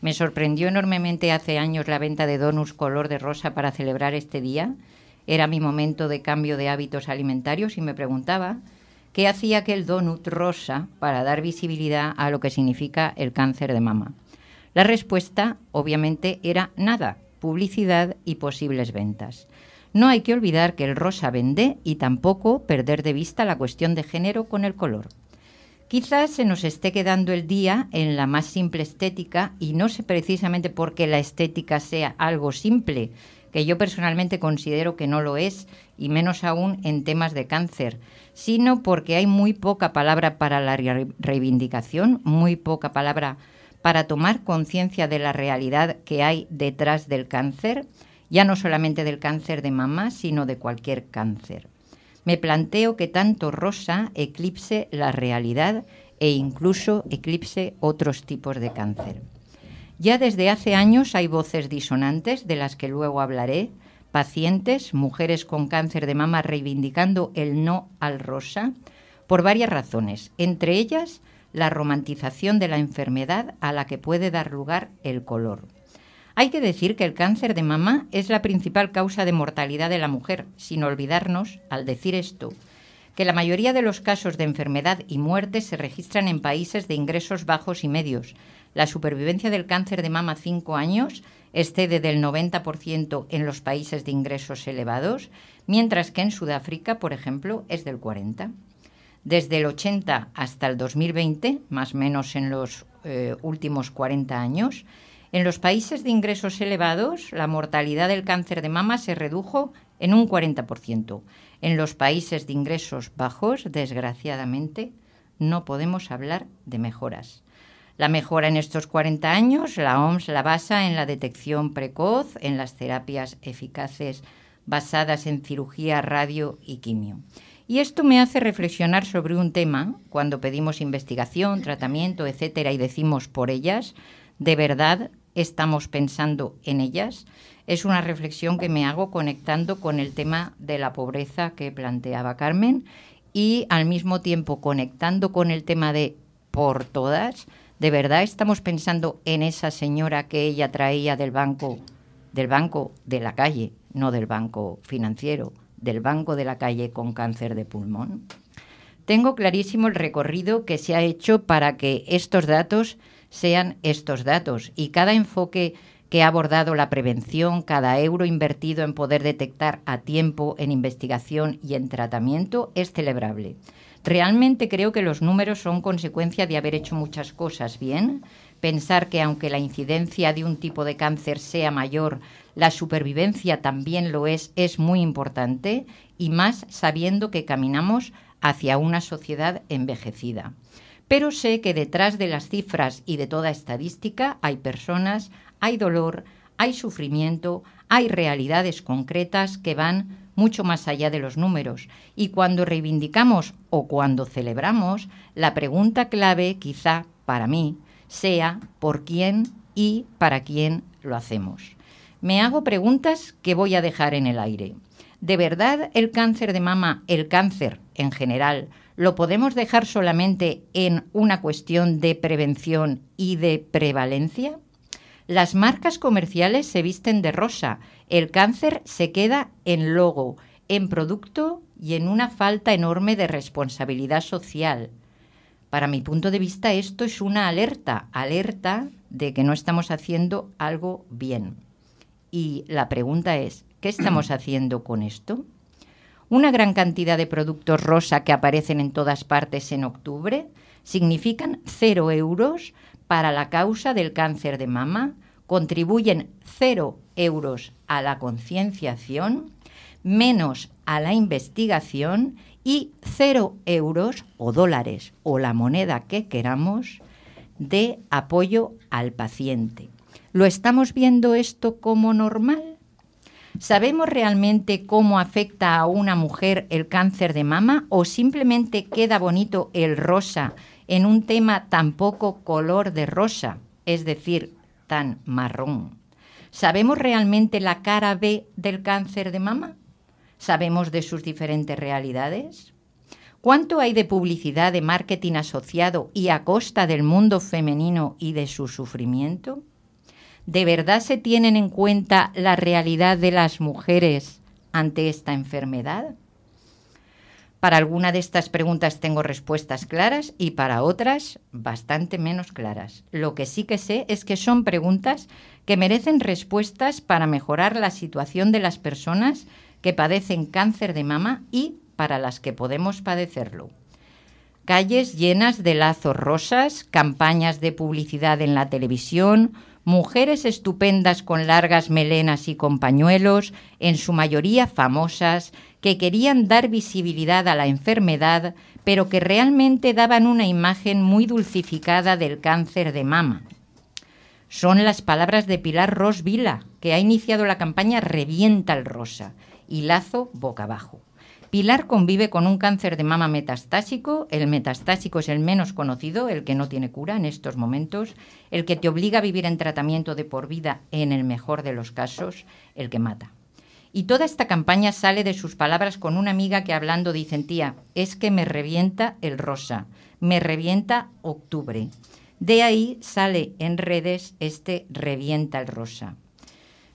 Me sorprendió enormemente hace años la venta de donuts color de rosa para celebrar este día. Era mi momento de cambio de hábitos alimentarios y me preguntaba qué hacía aquel donut rosa para dar visibilidad a lo que significa el cáncer de mama. La respuesta, obviamente, era nada, publicidad y posibles ventas. No hay que olvidar que el rosa vende y tampoco perder de vista la cuestión de género con el color. Quizás se nos esté quedando el día en la más simple estética y no sé precisamente porque la estética sea algo simple, que yo personalmente considero que no lo es, y menos aún en temas de cáncer, sino porque hay muy poca palabra para la re- reivindicación, muy poca palabra para tomar conciencia de la realidad que hay detrás del cáncer, ya no solamente del cáncer de mama, sino de cualquier cáncer. Me planteo que tanto rosa eclipse la realidad e incluso eclipse otros tipos de cáncer. Ya desde hace años hay voces disonantes, de las que luego hablaré, pacientes, mujeres con cáncer de mama reivindicando el no al rosa, por varias razones, entre ellas la romantización de la enfermedad a la que puede dar lugar el color. Hay que decir que el cáncer de mama es la principal causa de mortalidad de la mujer, sin olvidarnos, al decir esto, que la mayoría de los casos de enfermedad y muerte se registran en países de ingresos bajos y medios. La supervivencia del cáncer de mama a 5 años excede del 90% en los países de ingresos elevados, mientras que en Sudáfrica, por ejemplo, es del 40%. Desde el 80 hasta el 2020, más o menos en los eh, últimos 40 años, en los países de ingresos elevados, la mortalidad del cáncer de mama se redujo en un 40%. En los países de ingresos bajos, desgraciadamente, no podemos hablar de mejoras. La mejora en estos 40 años, la OMS la basa en la detección precoz, en las terapias eficaces basadas en cirugía, radio y quimio. Y esto me hace reflexionar sobre un tema, cuando pedimos investigación, tratamiento, etcétera, y decimos por ellas, ¿de verdad estamos pensando en ellas? Es una reflexión que me hago conectando con el tema de la pobreza que planteaba Carmen y al mismo tiempo conectando con el tema de por todas. ¿De verdad estamos pensando en esa señora que ella traía del banco, del banco de la calle, no del banco financiero, del banco de la calle con cáncer de pulmón? Tengo clarísimo el recorrido que se ha hecho para que estos datos sean estos datos y cada enfoque que ha abordado la prevención, cada euro invertido en poder detectar a tiempo en investigación y en tratamiento es celebrable. Realmente creo que los números son consecuencia de haber hecho muchas cosas bien. Pensar que aunque la incidencia de un tipo de cáncer sea mayor, la supervivencia también lo es, es muy importante y más sabiendo que caminamos hacia una sociedad envejecida. Pero sé que detrás de las cifras y de toda estadística hay personas, hay dolor, hay sufrimiento, hay realidades concretas que van mucho más allá de los números. Y cuando reivindicamos o cuando celebramos, la pregunta clave quizá para mí sea por quién y para quién lo hacemos. Me hago preguntas que voy a dejar en el aire. ¿De verdad el cáncer de mama, el cáncer en general, lo podemos dejar solamente en una cuestión de prevención y de prevalencia? Las marcas comerciales se visten de rosa, el cáncer se queda en logo, en producto y en una falta enorme de responsabilidad social. Para mi punto de vista esto es una alerta, alerta de que no estamos haciendo algo bien. Y la pregunta es, ¿qué estamos haciendo con esto? Una gran cantidad de productos rosa que aparecen en todas partes en octubre significan cero euros para la causa del cáncer de mama, contribuyen cero euros a la concienciación, menos a la investigación y cero euros o dólares o la moneda que queramos de apoyo al paciente. ¿Lo estamos viendo esto como normal? ¿Sabemos realmente cómo afecta a una mujer el cáncer de mama o simplemente queda bonito el rosa en un tema tan poco color de rosa, es decir, tan marrón? ¿Sabemos realmente la cara B del cáncer de mama? ¿Sabemos de sus diferentes realidades? ¿Cuánto hay de publicidad, de marketing asociado y a costa del mundo femenino y de su sufrimiento? ¿De verdad se tienen en cuenta la realidad de las mujeres ante esta enfermedad? Para alguna de estas preguntas tengo respuestas claras y para otras bastante menos claras. Lo que sí que sé es que son preguntas que merecen respuestas para mejorar la situación de las personas que padecen cáncer de mama y para las que podemos padecerlo. Calles llenas de lazos rosas, campañas de publicidad en la televisión, mujeres estupendas con largas melenas y con pañuelos, en su mayoría famosas, que querían dar visibilidad a la enfermedad, pero que realmente daban una imagen muy dulcificada del cáncer de mama. Son las palabras de Pilar Ros Vila, que ha iniciado la campaña Revienta el Rosa y Lazo boca abajo. Pilar convive con un cáncer de mama metastásico. El metastásico es el menos conocido, el que no tiene cura en estos momentos, el que te obliga a vivir en tratamiento de por vida en el mejor de los casos, el que mata. Y toda esta campaña sale de sus palabras con una amiga que hablando dice, tía, es que me revienta el rosa, me revienta octubre. De ahí sale en redes este revienta el rosa.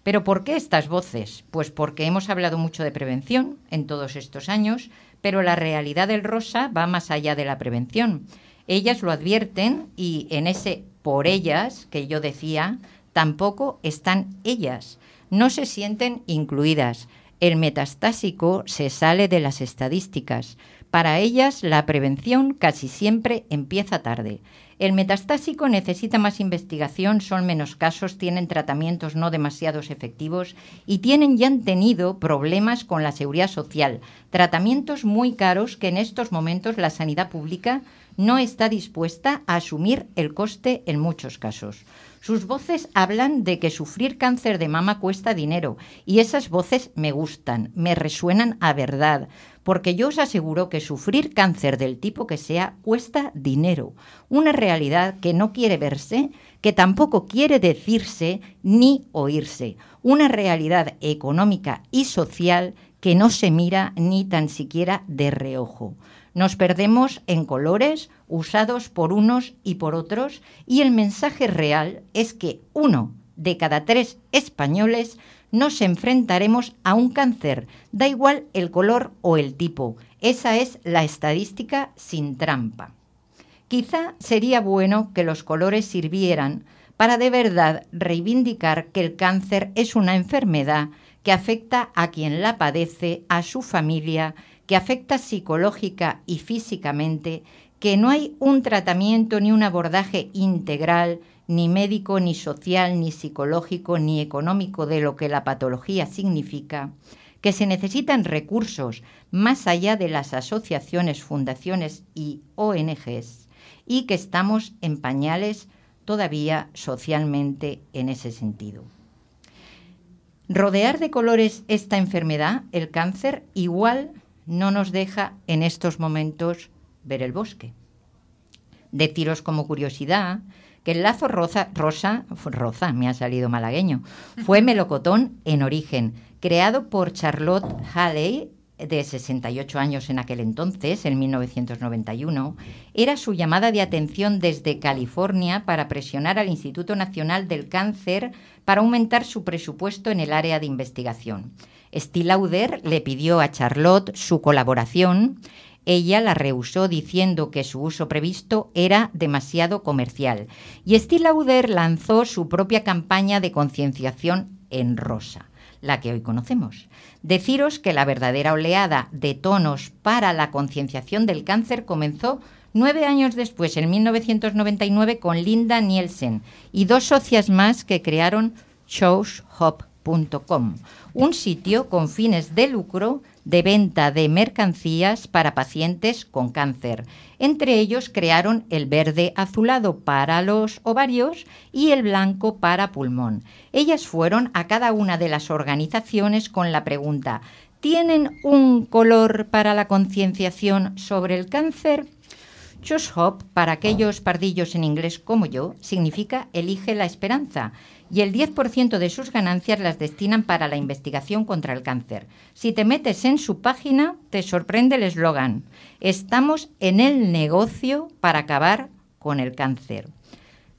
Pero ¿por qué estas voces? Pues porque hemos hablado mucho de prevención en todos estos años, pero la realidad del rosa va más allá de la prevención. Ellas lo advierten y en ese por ellas que yo decía, tampoco están ellas no se sienten incluidas. El metastásico se sale de las estadísticas, Para ellas, la prevención casi siempre empieza tarde. El metastásico necesita más investigación, son menos casos, tienen tratamientos no demasiados efectivos y tienen y han tenido problemas con la seguridad social, tratamientos muy caros que en estos momentos la sanidad pública no está dispuesta a asumir el coste en muchos casos. Sus voces hablan de que sufrir cáncer de mama cuesta dinero y esas voces me gustan, me resuenan a verdad, porque yo os aseguro que sufrir cáncer del tipo que sea cuesta dinero, una realidad que no quiere verse, que tampoco quiere decirse ni oírse, una realidad económica y social que no se mira ni tan siquiera de reojo. Nos perdemos en colores usados por unos y por otros y el mensaje real es que uno de cada tres españoles nos enfrentaremos a un cáncer, da igual el color o el tipo. Esa es la estadística sin trampa. Quizá sería bueno que los colores sirvieran para de verdad reivindicar que el cáncer es una enfermedad que afecta a quien la padece, a su familia que afecta psicológica y físicamente, que no hay un tratamiento ni un abordaje integral, ni médico, ni social, ni psicológico, ni económico de lo que la patología significa, que se necesitan recursos más allá de las asociaciones, fundaciones y ONGs, y que estamos en pañales todavía socialmente en ese sentido. Rodear de colores esta enfermedad, el cáncer, igual no nos deja en estos momentos ver el bosque. Deciros como curiosidad que el lazo rosa, rosa, rosa, me ha salido malagueño, fue melocotón en origen, creado por Charlotte Halley, de 68 años en aquel entonces, en 1991, era su llamada de atención desde California para presionar al Instituto Nacional del Cáncer para aumentar su presupuesto en el área de investigación. Stilauder le pidió a Charlotte su colaboración. Ella la rehusó diciendo que su uso previsto era demasiado comercial. Y Stilauder lanzó su propia campaña de concienciación en rosa, la que hoy conocemos. Deciros que la verdadera oleada de tonos para la concienciación del cáncer comenzó nueve años después, en 1999, con Linda Nielsen y dos socias más que crearon showshop.com un sitio con fines de lucro de venta de mercancías para pacientes con cáncer. Entre ellos crearon el verde azulado para los ovarios y el blanco para pulmón. Ellas fueron a cada una de las organizaciones con la pregunta, ¿tienen un color para la concienciación sobre el cáncer? Choose Hope, para aquellos pardillos en inglés como yo, significa elige la esperanza y el 10% de sus ganancias las destinan para la investigación contra el cáncer. Si te metes en su página, te sorprende el eslogan. Estamos en el negocio para acabar con el cáncer.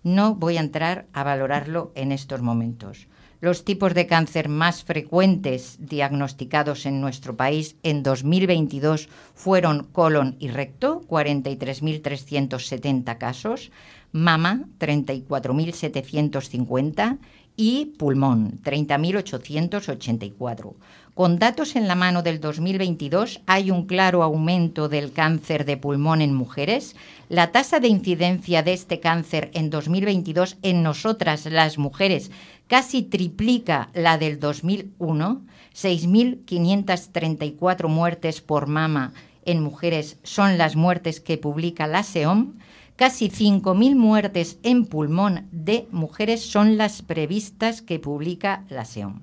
No voy a entrar a valorarlo en estos momentos. Los tipos de cáncer más frecuentes diagnosticados en nuestro país en 2022 fueron colon y recto, 43.370 casos, mama 34.750 y pulmón 30.884. Con datos en la mano del 2022 hay un claro aumento del cáncer de pulmón en mujeres. La tasa de incidencia de este cáncer en 2022 en nosotras las mujeres casi triplica la del 2001, 6.534 muertes por mama en mujeres son las muertes que publica la SEOM Casi 5.000 muertes en pulmón de mujeres son las previstas que publica la SEOM.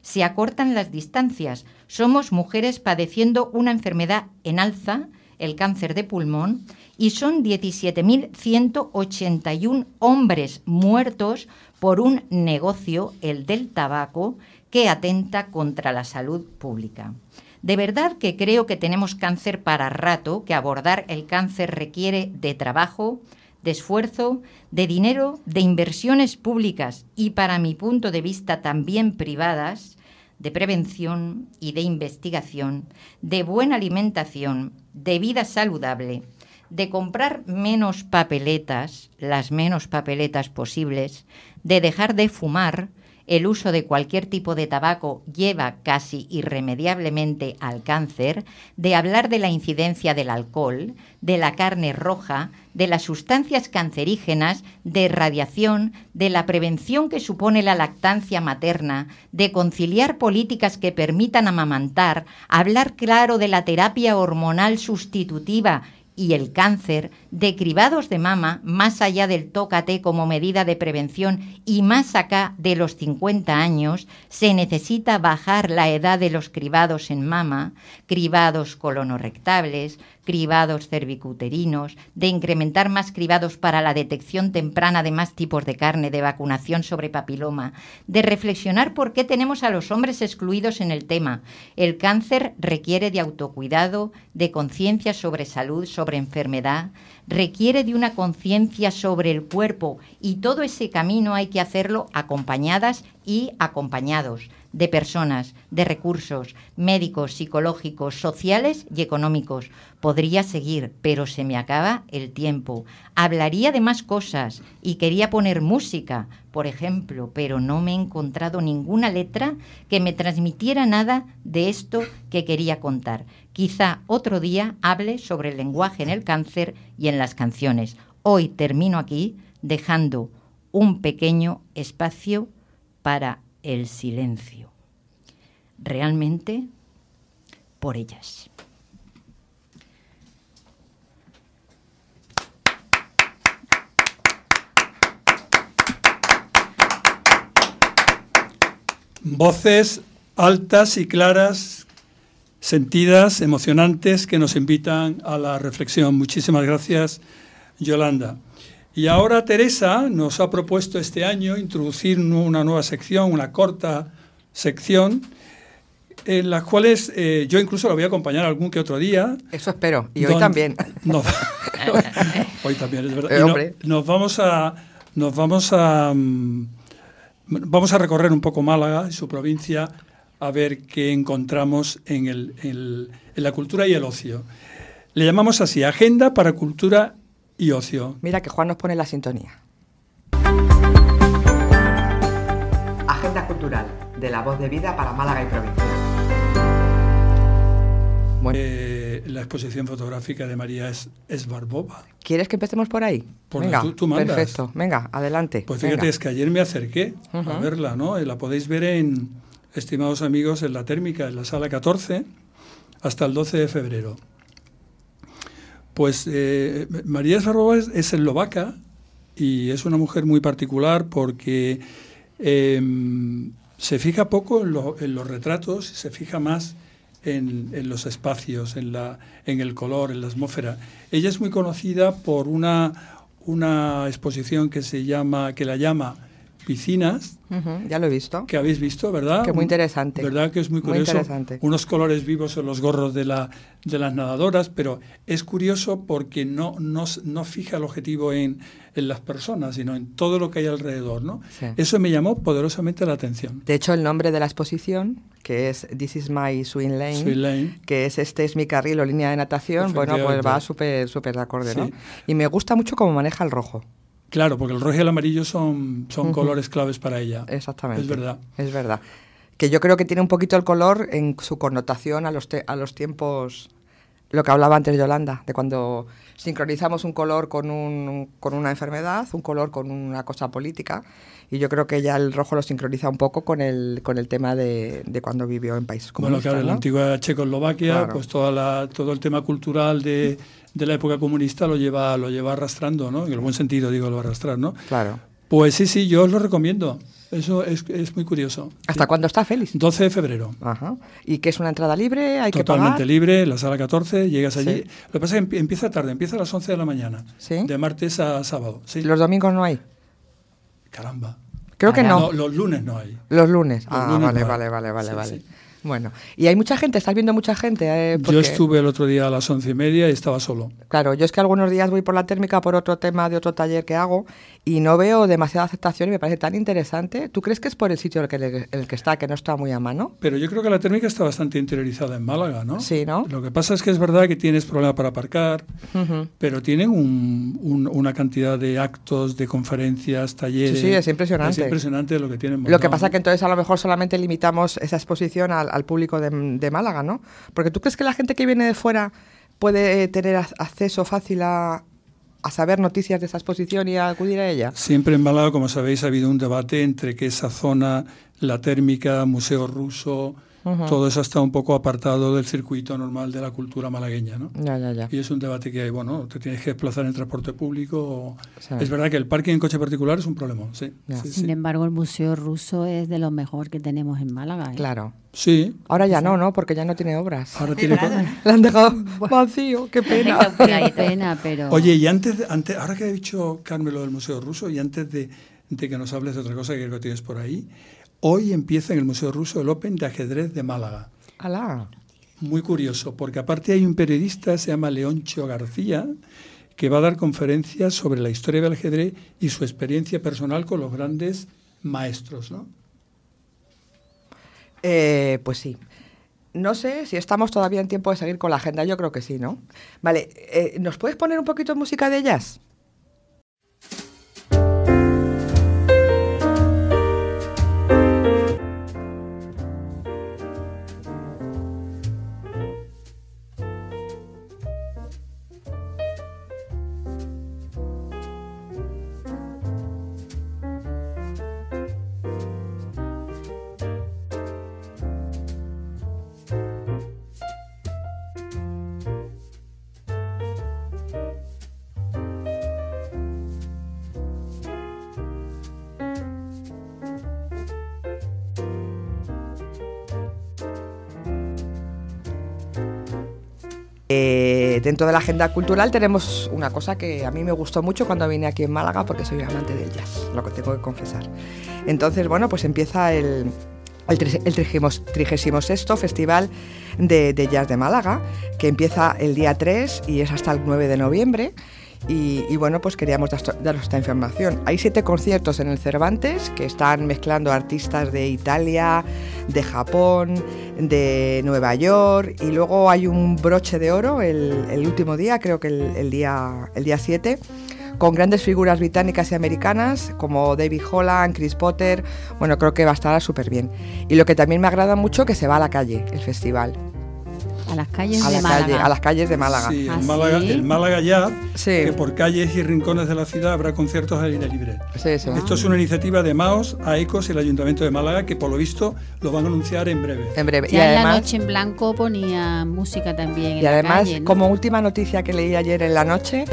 Se acortan las distancias. Somos mujeres padeciendo una enfermedad en alza, el cáncer de pulmón, y son 17.181 hombres muertos por un negocio, el del tabaco, que atenta contra la salud pública. De verdad que creo que tenemos cáncer para rato, que abordar el cáncer requiere de trabajo, de esfuerzo, de dinero, de inversiones públicas y, para mi punto de vista, también privadas, de prevención y de investigación, de buena alimentación, de vida saludable, de comprar menos papeletas, las menos papeletas posibles, de dejar de fumar, el uso de cualquier tipo de tabaco lleva casi irremediablemente al cáncer, de hablar de la incidencia del alcohol, de la carne roja, de las sustancias cancerígenas, de radiación, de la prevención que supone la lactancia materna, de conciliar políticas que permitan amamantar, hablar claro de la terapia hormonal sustitutiva y el cáncer, de cribados de mama, más allá del tócate como medida de prevención y más acá de los 50 años, se necesita bajar la edad de los cribados en mama, cribados colonorrectables, cribados cervicuterinos, de incrementar más cribados para la detección temprana de más tipos de carne, de vacunación sobre papiloma, de reflexionar por qué tenemos a los hombres excluidos en el tema. El cáncer requiere de autocuidado, de conciencia sobre salud, sobre enfermedad, requiere de una conciencia sobre el cuerpo y todo ese camino hay que hacerlo acompañadas y acompañados de personas, de recursos médicos, psicológicos, sociales y económicos. Podría seguir, pero se me acaba el tiempo. Hablaría de más cosas y quería poner música, por ejemplo, pero no me he encontrado ninguna letra que me transmitiera nada de esto que quería contar. Quizá otro día hable sobre el lenguaje en el cáncer y en las canciones. Hoy termino aquí dejando un pequeño espacio para el silencio. Realmente por ellas. Voces altas y claras, sentidas, emocionantes, que nos invitan a la reflexión. Muchísimas gracias, Yolanda. Y ahora Teresa nos ha propuesto este año introducir una nueva sección, una corta sección, en las cuales eh, yo incluso la voy a acompañar algún que otro día. Eso espero, y hoy también. Hoy también, es verdad. No, nos vamos a... Nos vamos a mm, vamos a recorrer un poco Málaga y su provincia a ver qué encontramos en, el, en, en la cultura y el ocio. Le llamamos así, Agenda para Cultura y Ocio. Mira que Juan nos pone la sintonía. Agenda cultural de la voz de vida para Málaga y provincia. Eh, la exposición fotográfica de María es, es Barbova. ¿Quieres que empecemos por ahí? Por venga, tú, tú mandas. perfecto. Venga, adelante. Pues fíjate, venga. es que ayer me acerqué a verla, ¿no? Y la podéis ver en, estimados amigos, en la térmica, en la sala 14, hasta el 12 de febrero. Pues eh, María Esbarbova es, es eslovaca y es una mujer muy particular porque eh, se fija poco en los retratos, se fija más en, en los espacios, en, la, en el color, en la atmósfera. Ella es muy conocida por una, una exposición que se llama, que la llama Piscinas, Ujú, ya lo he visto. que habéis visto, ¿verdad? Que muy interesante. ¿Verdad que es muy Muy curioso? interesante. Unos colores vivos en los gorros de, la, de las nadadoras, pero es curioso porque no, no, no fija el objetivo en, en las personas, sino en todo lo que hay alrededor, ¿no? Sí. Eso me llamó poderosamente la atención. De hecho, el nombre de la exposición, que es This is my swing lane, Swing lane. que es este es mi carril o línea de natación, bueno, pues va súper súper de acorde, ¿no? Sí. Y me gusta mucho cómo maneja el rojo. Claro, porque el rojo y el amarillo son, son colores claves para ella. Exactamente. Es verdad. Es verdad. Que yo creo que tiene un poquito el color en su connotación a los, te- a los tiempos, lo que hablaba antes Yolanda, de cuando sincronizamos un color con, un, con una enfermedad, un color con una cosa política, y yo creo que ya el rojo lo sincroniza un poco con el, con el tema de, de cuando vivió en países Bueno, comunistas. claro, en la antigua Checoslovaquia, Claro. pues toda la, todo el tema cultural de, de la época comunista lo lleva, lo lleva arrastrando, ¿no? En el buen sentido digo, lo va a arrastrar, ¿no? Claro. Pues sí, sí, yo os lo recomiendo. Eso es, es muy curioso. ¿Hasta cuándo está Félix? 12 de febrero. Ajá. ¿Y que es una entrada libre? ¿Hay que Totalmente pagar? libre, la sala 14, llegas allí. Sí. Lo que pasa es que empie- empieza tarde, empieza a las 11 de la mañana. Sí. De martes a sábado. Sí. ¿Los domingos no hay? Caramba. Creo que no. Los lunes no hay. Los lunes. Los ah, lunes vale, no vale, vale, vale, vale. Bueno, y hay mucha gente, estás viendo mucha gente. eh, Yo estuve el otro día a las once y media y estaba solo. Claro, yo es que algunos días voy por la térmica por otro tema de otro taller que hago y no veo demasiada aceptación y me parece tan interesante. ¿Tú crees que es por el sitio en el que, le- el que está, que no está muy a mano? Pero yo creo que la térmica está bastante interiorizada en Málaga, ¿no? Sí, ¿no? Lo que pasa es que es verdad que tienes problema para aparcar, pero tienen un- un- una cantidad de actos, de conferencias, talleres. Sí, sí, es impresionante. Es impresionante lo que tienen. Lo que pasa ¿no? que entonces a lo mejor solamente limitamos esa exposición al, al público de, de Málaga, ¿no? Porque tú crees que la gente que viene de fuera puede tener ac- acceso fácil a, a saber noticias de esa exposición y a acudir a ella. Siempre en Málaga, como sabéis, ha habido un debate entre que esa zona, la térmica, museo ruso, Todo eso está un poco apartado del circuito normal de la cultura malagueña, ¿no? Ya, ya, ya. Y es un debate que hay, bueno, te tienes que desplazar en transporte público. o- Sí. Es verdad que el parking en coche particular es un problema, sí. sí, Sin sí. embargo, el Museo Ruso es de lo mejor que tenemos en Málaga. ¿eh? Claro. Sí. Ahora ya no, ¿no? Porque ya no tiene obras. Ahora tiene Le han dejado vacío, qué pena. Qué pena, pero... Oye, y antes, de- antes, ahora que ha dicho Carmen lo del Museo Ruso, y antes de, de que nos hables de otra cosa que creo que tienes por ahí, hoy empieza en el Museo Ruso el Open de ajedrez de Málaga. Alá. Muy curioso, porque aparte hay un periodista, se llama Leoncho García, que va a dar conferencias sobre la historia del ajedrez y su experiencia personal con los grandes maestros, ¿no? Eh, pues sí. No sé si estamos todavía en tiempo de seguir con la agenda, yo creo que sí, ¿no? Vale, eh, ¿nos puedes poner un poquito de música de jazz? Dentro de la agenda cultural tenemos una cosa que a mí me gustó mucho cuando vine aquí en Málaga porque soy amante del jazz, lo que tengo que confesar. Entonces, bueno, pues empieza el, el 36 Festival de, de Jazz de Málaga, que empieza el día 3 y es hasta el 9 de noviembre. Y, y bueno, pues queríamos daros esta información. Hay siete conciertos en el Cervantes que están mezclando artistas de Italia, de Japón, de Nueva York y luego hay un broche de oro el, el último día, creo que el, el día, el día 7, con grandes figuras británicas y americanas como David Holland, Chris Potter. Bueno, creo que va a estar súper bien. Y lo que también me agrada mucho que se va a la calle el festival. A las calles A de la Málaga. calle, a las calles de Málaga. Sí, ¿Ah, el, Málaga, sí? el Málaga Jazz, Sí. que por calles y rincones de la ciudad habrá conciertos al aire libre. Sí, sí. Esto es una iniciativa de MAOS, AECOS y el Ayuntamiento de Málaga que por lo visto lo van a anunciar en breve. En breve. Ya y en la además, noche en blanco ponía música también en Y la además, calle, ¿no? como última noticia que leí ayer en la noche,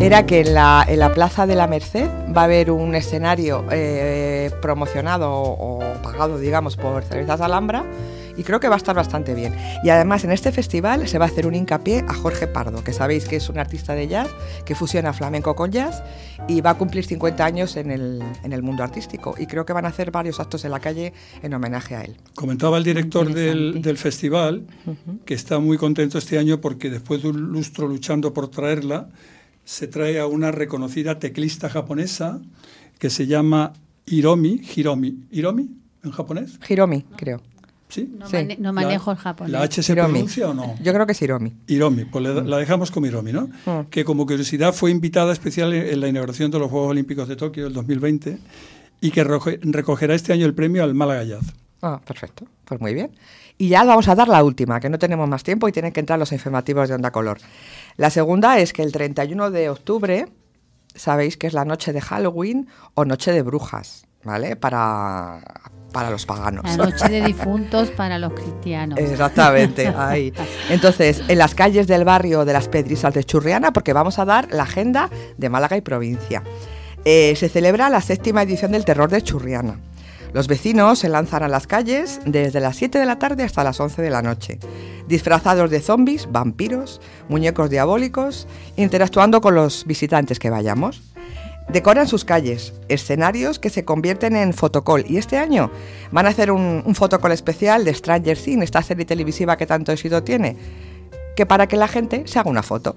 era que en la, en la Plaza de la Merced va a haber un escenario eh, promocionado o, o pagado, digamos, por Cervezas Alhambra. Y creo que va a estar bastante bien. Y además en este festival se va a hacer un hincapié a Jorge Pardo, que sabéis que es un artista de jazz que fusiona flamenco con jazz y va a cumplir 50 años en el, en el mundo artístico. Y creo que van a hacer varios actos en la calle en homenaje a él. Comentaba el director del, del festival que está muy contento este año porque después de un lustro luchando por traerla, se trae a una reconocida teclista japonesa que se llama Hiromi. Hiromi. ¿Hiromi en japonés? Hiromi, creo. ¿Sí? No, Sí. mane- no manejo el japonés. ¿La H se Hiromi. pronuncia o no? Yo creo que es Hiromi. Hiromi, pues le- la dejamos con Hiromi, ¿no? Mm. Que como curiosidad fue invitada especial en en la inauguración de los Juegos Olímpicos de Tokio del 2020 y que recogerá este año el premio al Málaga Jazz. Ah, perfecto. Pues muy bien. Y ya vamos a dar la última, que no tenemos más tiempo y tienen que entrar los informativos de Onda Color. La segunda es que el 31 de octubre, sabéis que es la noche de Halloween o noche de brujas, ¿vale? Para, para los paganos. La noche de difuntos para los cristianos. Exactamente, ahí. Entonces, en las calles del barrio de las Pedrisas de Churriana, porque vamos a dar la agenda de Málaga y provincia. Eh, se celebra la séptima edición del Terror de Churriana. Los vecinos se lanzan a las calles desde las 7 de la tarde hasta las 11 de la noche, disfrazados de zombies, vampiros, muñecos diabólicos, interactuando con los visitantes que vayamos. Decoran sus calles, escenarios que se convierten en fotocall. Y este año van a hacer un, un fotocall especial de Stranger Things, esta serie televisiva que tanto éxito tiene, que para que la gente se haga una foto.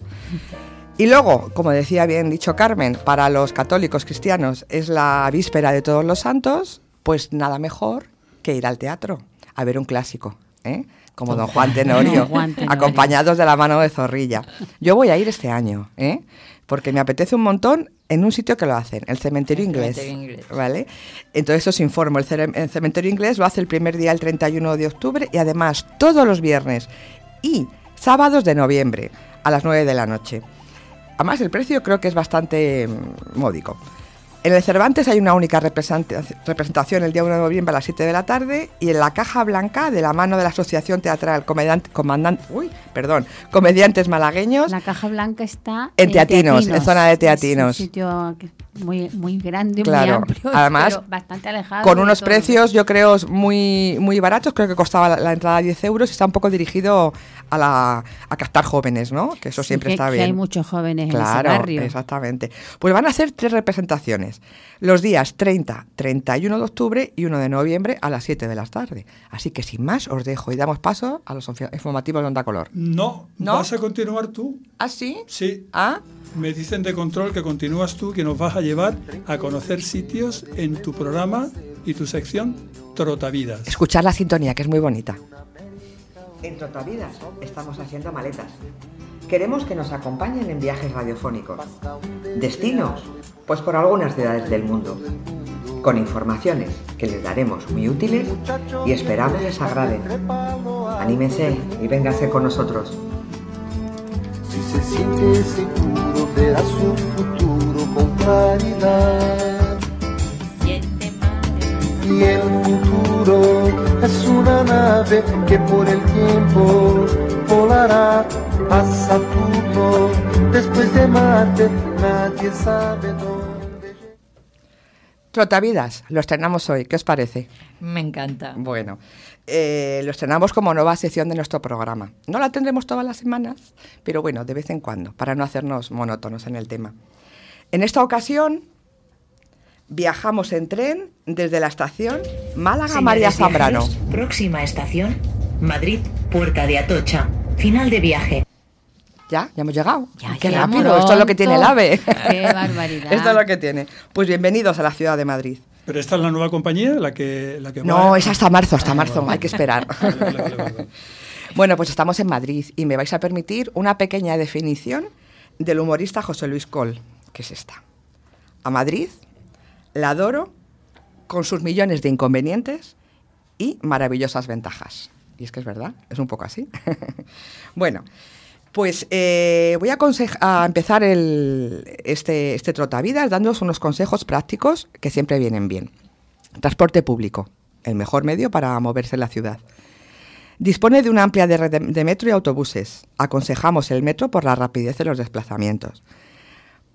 Y luego, como decía bien dicho Carmen, para los católicos cristianos es la víspera de todos los santos, pues nada mejor que ir al teatro a ver un clásico, ¿eh? como Don Juan Tenorio, Don Juan Tenorio. acompañados de la mano de Zorrilla. Yo voy a ir este año, ¿eh? Porque me apetece un montón en un sitio que lo hacen, el cementerio El inglés. cementerio inglés. ¿Vale? Entonces os informo, el cementerio inglés lo hace el primer día, el 31 de octubre, y además todos los viernes y sábados de noviembre a las 9 de la noche. Además, el precio creo que es bastante mm, módico. En el Cervantes hay una única representa- representación el día 1 de noviembre a las 7 de la tarde y en la Caja Blanca, de la mano de la Asociación Teatral Comediante, Comandante, uy, perdón, Comediantes Malagueños, La Caja Blanca está En Teatinos, en zona de Teatinos. Es un sitio muy, muy grande, Claro, muy amplio, además, pero bastante alejado. con unos precios, yo creo, muy, muy baratos. Creo que costaba la, la entrada 10 euros y está un poco dirigido a, la, a captar jóvenes, ¿no? Que eso Sí, siempre que- está que bien. hay muchos jóvenes claro, en ese barrio. exactamente. Pues van a hacer tres representaciones. Los días 30, 31 de octubre y 1 de noviembre a las 7 de la tarde. Así que sin más, os dejo y damos paso a los informativos de Onda Color. No, ¿No? ¿vas a continuar tú? ¿Ah, sí? Sí. ¿Ah? Me dicen de control que continúas tú, que nos vas a llevar a conocer sitios en tu programa y tu sección Trotavidas. Escuchar la sintonía, que es muy bonita. En Trotavidas estamos haciendo maletas. Queremos que nos acompañen en viajes radiofónicos. Destinos, pues por algunas ciudades del mundo. Con informaciones que les daremos muy útiles y esperamos les agraden. Anímense y vénganse con nosotros. Si se siente seguro, verá su futuro con claridad. Y el futuro es una nave que por el tiempo volará a Saturno. Después de Marte, nadie sabe dónde. Trotavidas, lo estrenamos hoy. ¿Qué os parece? Me encanta. Bueno, eh, lo estrenamos como nueva sección de nuestro programa. No la tendremos todas las semanas, pero bueno, de vez en cuando, para no hacernos monótonos en el tema. En esta ocasión viajamos en tren desde la estación Málaga Señores María Zambrano. Próxima estación, Madrid, Puerta de Atocha. Final de viaje. Ya, ya hemos llegado. Qué llegamos rápido, esto es lo que tiene el. AVE. Qué barbaridad. esto es lo que tiene. Pues bienvenidos a la ciudad de Madrid. Pero esta es la nueva compañía, la que, la que No, va- es hasta marzo, hasta Ah, marzo, vale. hay que esperar. Vale, vale. Bueno, pues estamos en Madrid y me vais a permitir una pequeña definición del humorista José Luis Col, que es esta. A Madrid la adoro con sus millones de inconvenientes y maravillosas ventajas. Y es que es verdad, es un poco así. bueno, pues eh, voy a, a empezar el- este, este trotavidas dándoos unos consejos prácticos que siempre vienen bien. Transporte público, el mejor medio para moverse en la ciudad. Dispone de una amplia red de metro y autobuses. Aconsejamos el metro por la rapidez de los desplazamientos.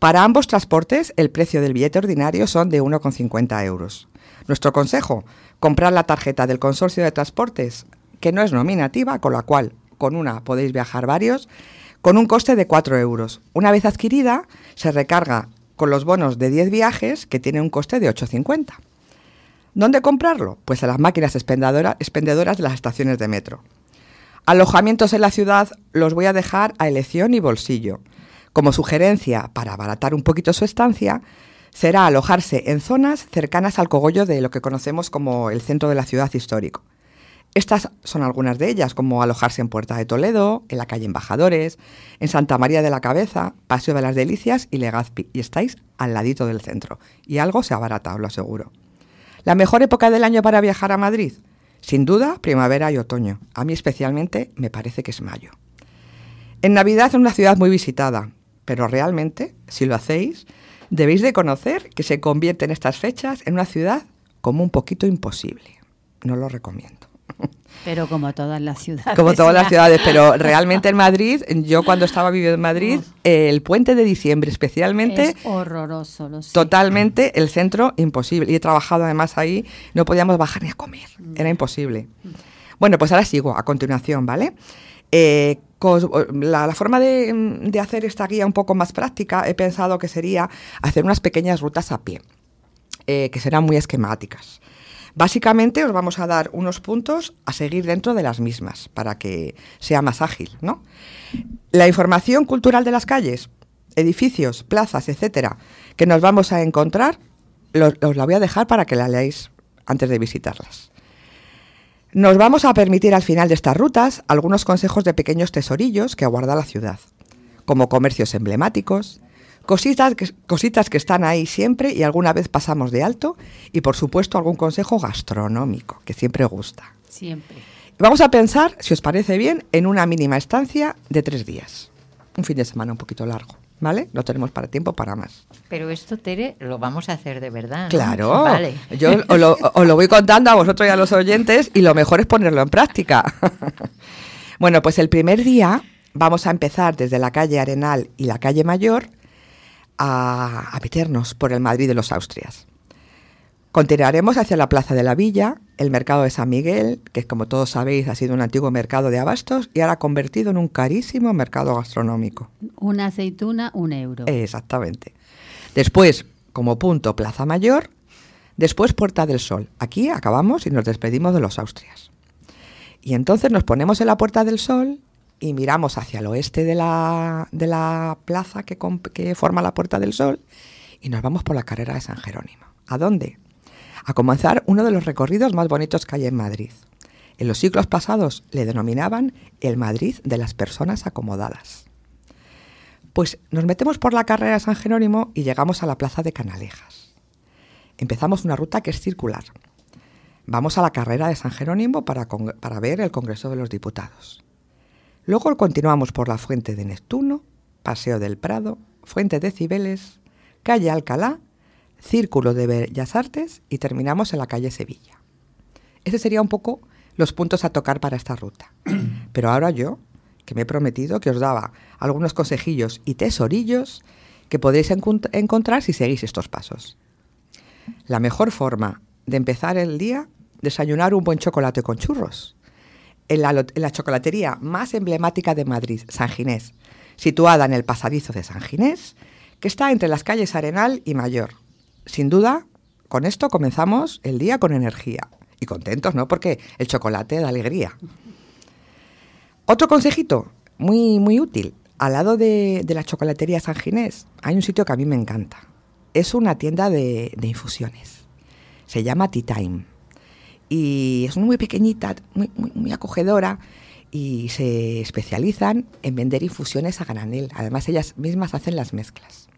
Para ambos transportes, el precio del billete ordinario son de 1,50 euros. Nuestro consejo, comprar la tarjeta del consorcio de transportes, que no es nominativa, con la cual con una podéis viajar varios, con un coste de 4 euros. Una vez adquirida, se recarga con los bonos de 10 viajes, que tiene un coste de 8,50. ¿Dónde comprarlo? Pues en las máquinas expendedora- expendedoras de las estaciones de metro. Alojamientos en la ciudad los voy a dejar a elección y bolsillo. Como sugerencia para abaratar un poquito su estancia, será alojarse en zonas cercanas al cogollo de lo que conocemos como el centro de la ciudad histórico. Estas son algunas de ellas, como alojarse en Puerta de Toledo, en la calle Embajadores, en Santa María de la Cabeza, Paseo de las Delicias y Legazpi, y estáis al ladito del centro. Y algo se abarata, os lo aseguro. ¿La mejor época del año para viajar a Madrid? Sin duda, primavera y otoño. A mí especialmente me parece que es mayo. En Navidad es una ciudad muy visitada, pero realmente, si lo hacéis, debéis de conocer que se convierte en estas fechas en una ciudad como un poquito imposible. No lo recomiendo. Pero como todas las ciudades. Como todas las ciudades, pero realmente en Madrid, yo cuando estaba viviendo en Madrid, el puente de diciembre especialmente, Es horroroso, lo sé. totalmente el centro imposible. Y he trabajado además ahí, no podíamos bajar ni a comer, era imposible. Bueno, pues ahora sigo, a continuación, ¿vale? Eh, la, forma de, hacer esta guía un poco más práctica he pensado que sería hacer unas pequeñas rutas a pie, eh, que serán muy esquemáticas. Básicamente os vamos a dar unos puntos a seguir dentro de las mismas para que sea más ágil, ¿no? La información cultural de las calles, edificios, plazas, etcétera, que nos vamos a encontrar, lo- os la voy a dejar para que la leáis antes de visitarlas. Nos vamos a permitir al final de estas rutas algunos consejos de pequeños tesorillos que aguarda la ciudad, como comercios emblemáticos, cositas que, cositas que están ahí siempre y alguna vez pasamos de alto, y por supuesto algún consejo gastronómico, que siempre gusta. Siempre. Vamos a pensar, si os parece bien, en una mínima estancia de tres días. Un fin de semana un poquito largo, ¿vale? No tenemos para tiempo para más. Pero esto, Tere, lo vamos a hacer de verdad. ¿no? Claro, Vale. yo os lo, os lo voy contando a vosotros y a los oyentes y lo mejor es ponerlo en práctica. bueno, pues el primer día vamos a empezar desde la calle Arenal y la calle Mayor a, a meternos por el Madrid de los Austrias. Continuaremos hacia la Plaza de la Villa, el Mercado de San Miguel, que como todos sabéis ha sido un antiguo mercado de abastos y ahora convertido en un carísimo mercado gastronómico. Una aceituna, un euro. Exactamente. Después, como punto, Plaza Mayor. Después, Puerta del Sol. Aquí acabamos y nos despedimos de los Austrias. Y entonces nos ponemos en la Puerta del Sol y miramos hacia el oeste de la, de la plaza que, forma la Puerta del Sol y nos vamos por la carrera de San Jerónimo. ¿A dónde? A comenzar uno de los recorridos más bonitos que hay en Madrid. En los siglos pasados le denominaban el Madrid de las personas acomodadas. Pues nos metemos por la carrera de San Jerónimo y llegamos a la plaza de Canalejas. Empezamos una ruta que es circular. Vamos a la carrera de San Jerónimo para, para ver el Congreso de los Diputados. Luego continuamos por la Fuente de Neptuno, Paseo del Prado, Fuente de Cibeles, Calle Alcalá, Círculo de Bellas Artes y terminamos en la calle Sevilla. Ese sería un poco los puntos a tocar para esta ruta. Pero ahora yo, que me he prometido que os daba algunos consejillos y tesorillos que podéis encont- encontrar si seguís estos pasos. La mejor forma de empezar el día, desayunar un buen chocolate con churros. En la, lot- en la chocolatería más emblemática de Madrid, San Ginés, situada en el pasadizo de San Ginés, que está entre las calles Arenal y Mayor. Sin duda, con esto comenzamos el día con energía. Y contentos, ¿no? Porque el chocolate da alegría. Otro consejito, muy, muy útil. Al lado de, la chocolatería San Ginés hay un sitio que a mí me encanta. Es una tienda de, de infusiones. Se llama Tea Time. Y es muy pequeñita, muy, muy, muy acogedora y se especializan en vender infusiones a granel. Además, ellas mismas hacen las mezclas.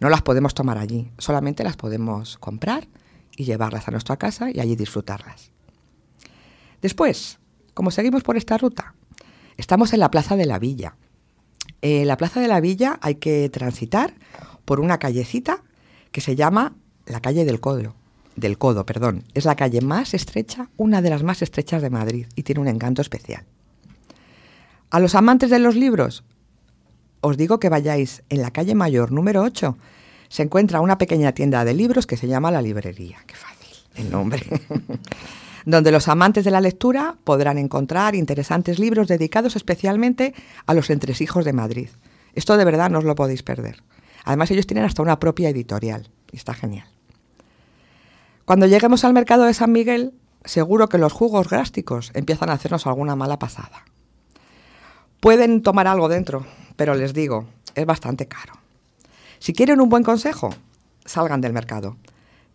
No las podemos tomar allí, solamente las podemos comprar y llevarlas a nuestra casa y allí disfrutarlas. Después, como seguimos por esta ruta, estamos en la Plaza de la Villa. En la Plaza de la Villa hay que transitar por una callecita que se llama la calle del Codo. Del Codo, perdón. Es la calle más estrecha, una de las más estrechas de Madrid y tiene un encanto especial. A los amantes de los libros, os digo que vayáis en la calle Mayor número 8. Se encuentra una pequeña tienda de libros que se llama La Librería. Qué fácil el nombre. Donde los amantes de la lectura podrán encontrar interesantes libros dedicados especialmente a los entresijos de Madrid. Esto de verdad no os lo podéis perder. Además ellos tienen hasta una propia editorial y está genial. Cuando lleguemos al mercado de San Miguel, seguro que los jugos gástricos empiezan a hacernos alguna mala pasada. Pueden tomar algo dentro, pero les digo, es bastante caro. Si quieren un buen consejo, salgan del mercado.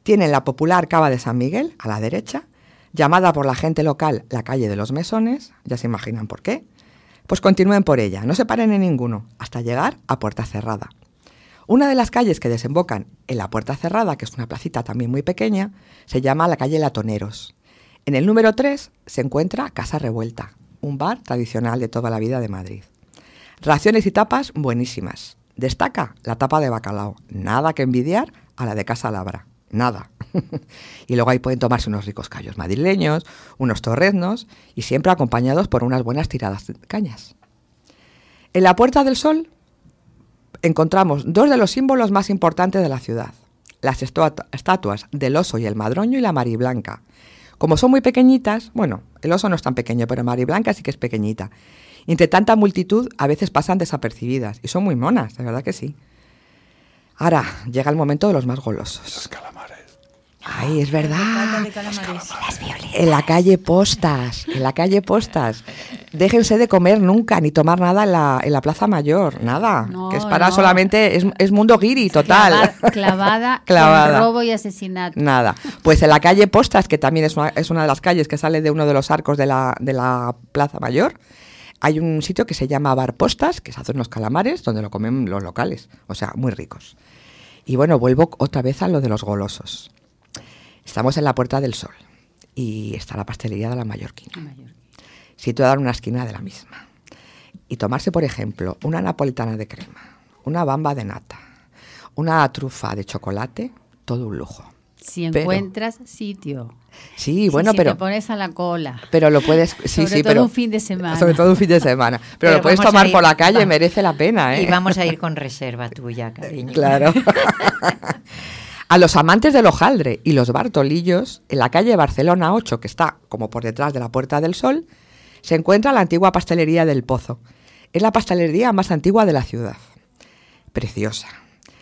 Tienen la popular cava de San Miguel, a la derecha, llamada por la gente local la calle de los mesones, ya se imaginan por qué. Pues continúen por ella, no se paren en ninguno, hasta llegar a Puerta Cerrada. Una de las calles que desembocan en la Puerta Cerrada, que es una placita también muy pequeña, se llama la calle Latoneros. En el número 3 se encuentra Casa Revuelta, un bar tradicional de toda la vida de Madrid. Raciones y tapas buenísimas. Destaca la tapa de bacalao, nada que envidiar a la de Casa Labra, nada. y luego ahí pueden tomarse unos ricos callos madrileños, unos torreznos y siempre acompañados por unas buenas tiradas de cañas. En la Puerta del Sol encontramos dos de los símbolos más importantes de la ciudad, las estatuas del oso y el madroño y la mariblanca. Como son muy pequeñitas, bueno, El oso no es tan pequeño, pero Mariblanca sí que es pequeñita. Entre tanta multitud a veces pasan desapercibidas y son muy monas, de verdad que sí. Ahora llega el momento de los más golosos. Los calamares. Ay, es verdad. En la calle Postas, en la calle Postas. Déjense de comer nunca ni tomar nada en la, en la Plaza Mayor, nada. que es para no. solamente, es, es mundo guiri total. Clava- clavada, Clavada. en robo y asesinato. Nada. Pues en la calle Postas, que también es una, es una de las calles que sale de uno de los arcos de la, de la Plaza Mayor, hay un sitio que se llama Bar Postas, que se hacen los calamares, donde lo comen los locales, o sea, muy ricos. Y bueno, vuelvo otra vez a lo de los golosos. Estamos en la Puerta del Sol y está la pastelería de la Mallorquina, situada en una esquina de la misma. Y tomarse, por ejemplo, una napolitana de crema, una bamba de nata, una trufa de chocolate, todo un lujo. Si Pero- encuentras sitio. Sí, Si- bueno, si pero te pones a la cola. pero lo puedes sí Sobre sí todo pero un fin de semana. sobre todo un fin de semana pero, Pero lo puedes tomar ir- por la calle va- merece la pena ¿eh? Y vamos a ir con reserva tuya, cariño. Claro. A los amantes del hojaldre y los bartolillos, en la calle Barcelona 8, que está como por detrás de la Puerta del Sol, se encuentra la antigua pastelería del Pozo. Es la pastelería más antigua de la ciudad. Preciosa.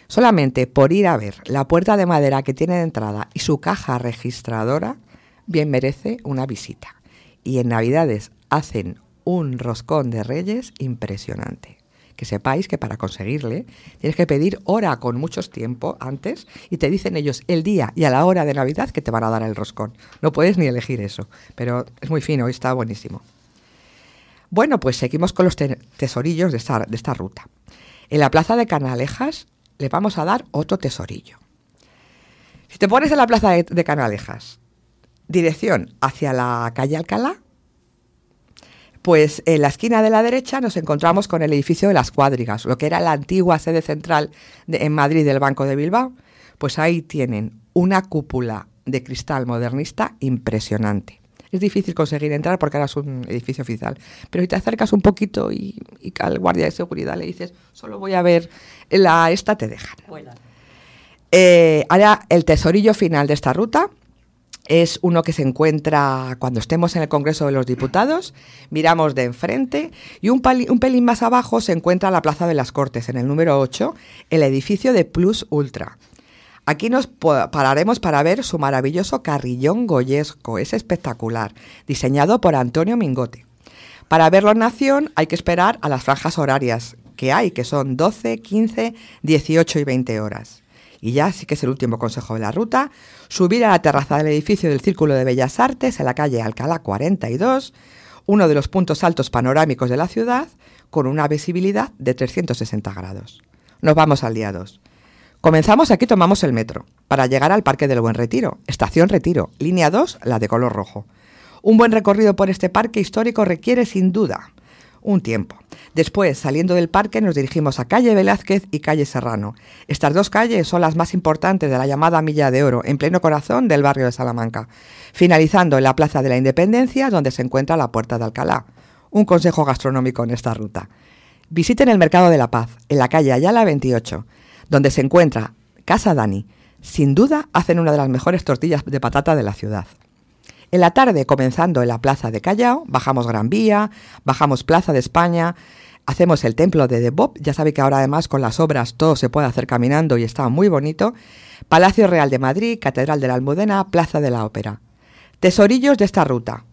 Solamente por ir a ver la puerta de madera que tiene de entrada y su caja registradora, bien merece una visita. Y en Navidades hacen un roscón de reyes impresionante. Que sepáis que para conseguirle tienes que pedir hora con muchos tiempo antes y te dicen ellos el día y a la hora de Navidad que te van a dar el roscón. No puedes ni elegir eso, pero es muy fino y está buenísimo. Bueno, pues seguimos con los te- tesorillos de esta, de esta ruta. En la plaza de Canalejas le vamos a dar otro tesorillo. Si te pones en la plaza de Canalejas, dirección hacia la calle Alcalá, pues en la esquina de la derecha nos encontramos con el edificio de las Cuadrigas, lo que era la antigua sede central de- en Madrid del Banco de Bilbao. Pues ahí tienen una cúpula de cristal modernista impresionante. Es difícil conseguir entrar porque ahora es un edificio oficial. Pero si te acercas un poquito y, y al guardia de seguridad le dices, solo voy a ver la esta, te dejan. Eh, ahora, el tesorillo final de esta ruta es uno que se encuentra cuando estemos en el Congreso de los Diputados, miramos de enfrente y un, pelín más abajo se encuentra la Plaza de las Cortes, en el número 8, el edificio de Plus Ultra. Aquí nos pararemos para ver su maravilloso carrillón goyesco, es espectacular, diseñado por Antonio Mingote. Para verlo en acción hay que esperar a las franjas horarias que hay, que son 12, 15, 18 y 20 horas. Y ya sí que es el último consejo de la ruta, subir a la terraza del edificio del Círculo de Bellas Artes en la calle Alcalá 42, uno de los puntos altos panorámicos de la ciudad, con una visibilidad de 360 grados. Nos vamos al día 2. Comenzamos aquí, tomamos el metro, para llegar al Parque del Buen Retiro, estación Retiro, línea 2, la de color rojo. Un buen recorrido por este parque histórico requiere sin duda un tiempo. Después, saliendo del parque, nos dirigimos a calle Velázquez y calle Serrano. Estas dos calles son las más importantes de la llamada Milla de Oro, en pleno corazón del barrio de Salamanca, finalizando en la Plaza de la Independencia, donde se encuentra la Puerta de Alcalá. Un consejo gastronómico en esta ruta. Visiten el Mercado de la Paz, en la calle Ayala 28, donde se encuentra Casa Dani. Sin duda, hacen una de las mejores tortillas de patata de la ciudad. En la tarde, comenzando en la Plaza de Callao, bajamos Gran Vía, bajamos Plaza de España, hacemos el templo de Debop, ya sabe que ahora además con las obras todo se puede hacer caminando y está muy bonito, Palacio Real de Madrid, Catedral de la Almudena, Plaza de la Ópera. Tesorillos de esta ruta.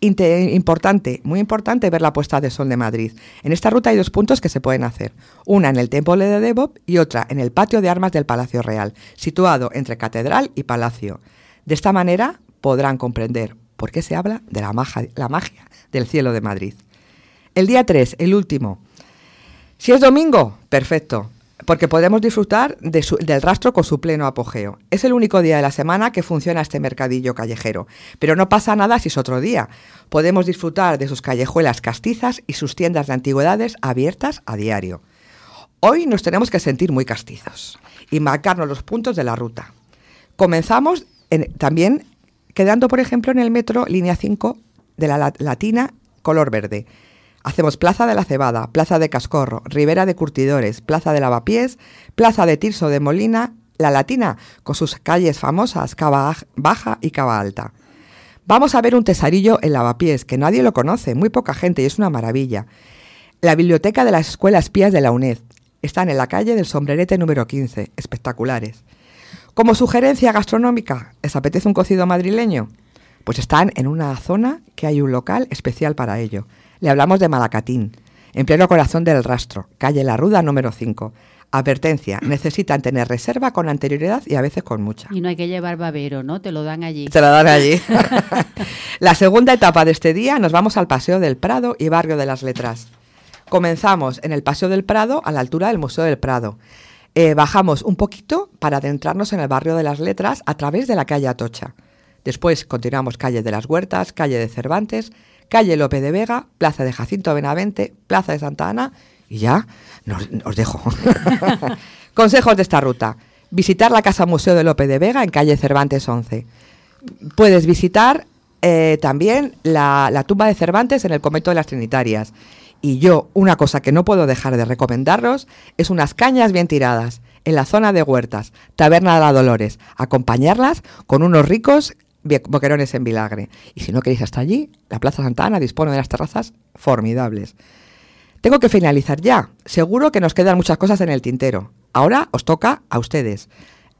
Importante, muy importante ver la puesta de sol de Madrid. En esta ruta hay dos puntos que se pueden hacer. Una en el Templo de Debop y otra en el patio de armas del Palacio Real, situado entre Catedral y Palacio. De esta manera podrán comprender por qué se habla de la magia, del cielo de Madrid. El día 3, el último. Si es domingo, perfecto, porque podemos disfrutar del rastro con su pleno apogeo. Es el único día de la semana que funciona este mercadillo callejero, pero no pasa nada si es otro día. Podemos disfrutar de sus callejuelas castizas y sus tiendas de antigüedades abiertas a diario. Hoy nos tenemos que sentir muy castizos y marcarnos los puntos de la ruta. Comenzamos en- también quedando, por ejemplo, en el metro línea 5 de la La- Latina color verde. Hacemos Plaza de la Cebada, Plaza de Cascorro, Ribera de Curtidores, Plaza de Lavapiés, Plaza de Tirso de Molina, La Latina, con sus calles famosas Cava Aj- Baja y Cava Alta. Vamos a ver un tesarillo en Lavapiés, que nadie lo conoce, muy poca gente, y es una maravilla. La biblioteca de las escuelas pías de la UNED. Están en la calle del Sombrerete número 15, espectaculares. Como sugerencia gastronómica, ¿les apetece un cocido madrileño? Pues están en una zona que hay un local especial para ello. Le hablamos de Malacatín, en pleno corazón del rastro, calle La Ruda número 5. Advertencia, necesitan tener reserva con anterioridad y a veces con mucha. Y no hay que llevar babero, ¿no? Te lo dan allí. Te lo dan allí. la segunda etapa de este día nos vamos al Paseo del Prado y Barrio de las Letras. Comenzamos en el Paseo del Prado a la altura del Museo del Prado. Eh, bajamos un poquito para adentrarnos en el Barrio de las Letras a través de la calle Atocha. Después continuamos calle de las Huertas, calle de Cervantes, calle Lope de Vega, plaza de Jacinto Benavente, plaza de Santa Ana y ya nos- os dejo. Consejos de esta ruta. Visitar la Casa Museo de Lope de Vega en calle Cervantes 11. Puedes visitar eh, también la, la tumba de Cervantes en el convento de las Trinitarias. Y yo, una cosa que no puedo dejar de recomendaros es unas cañas bien tiradas en la zona de Huertas, Taberna de la Dolores. Acompañarlas con unos ricos boquerones en vinagre. Y si no queréis hasta allí, la Plaza Santa Ana dispone de unas terrazas formidables. Tengo que finalizar ya. Seguro que nos quedan muchas cosas en el tintero. Ahora os toca a ustedes,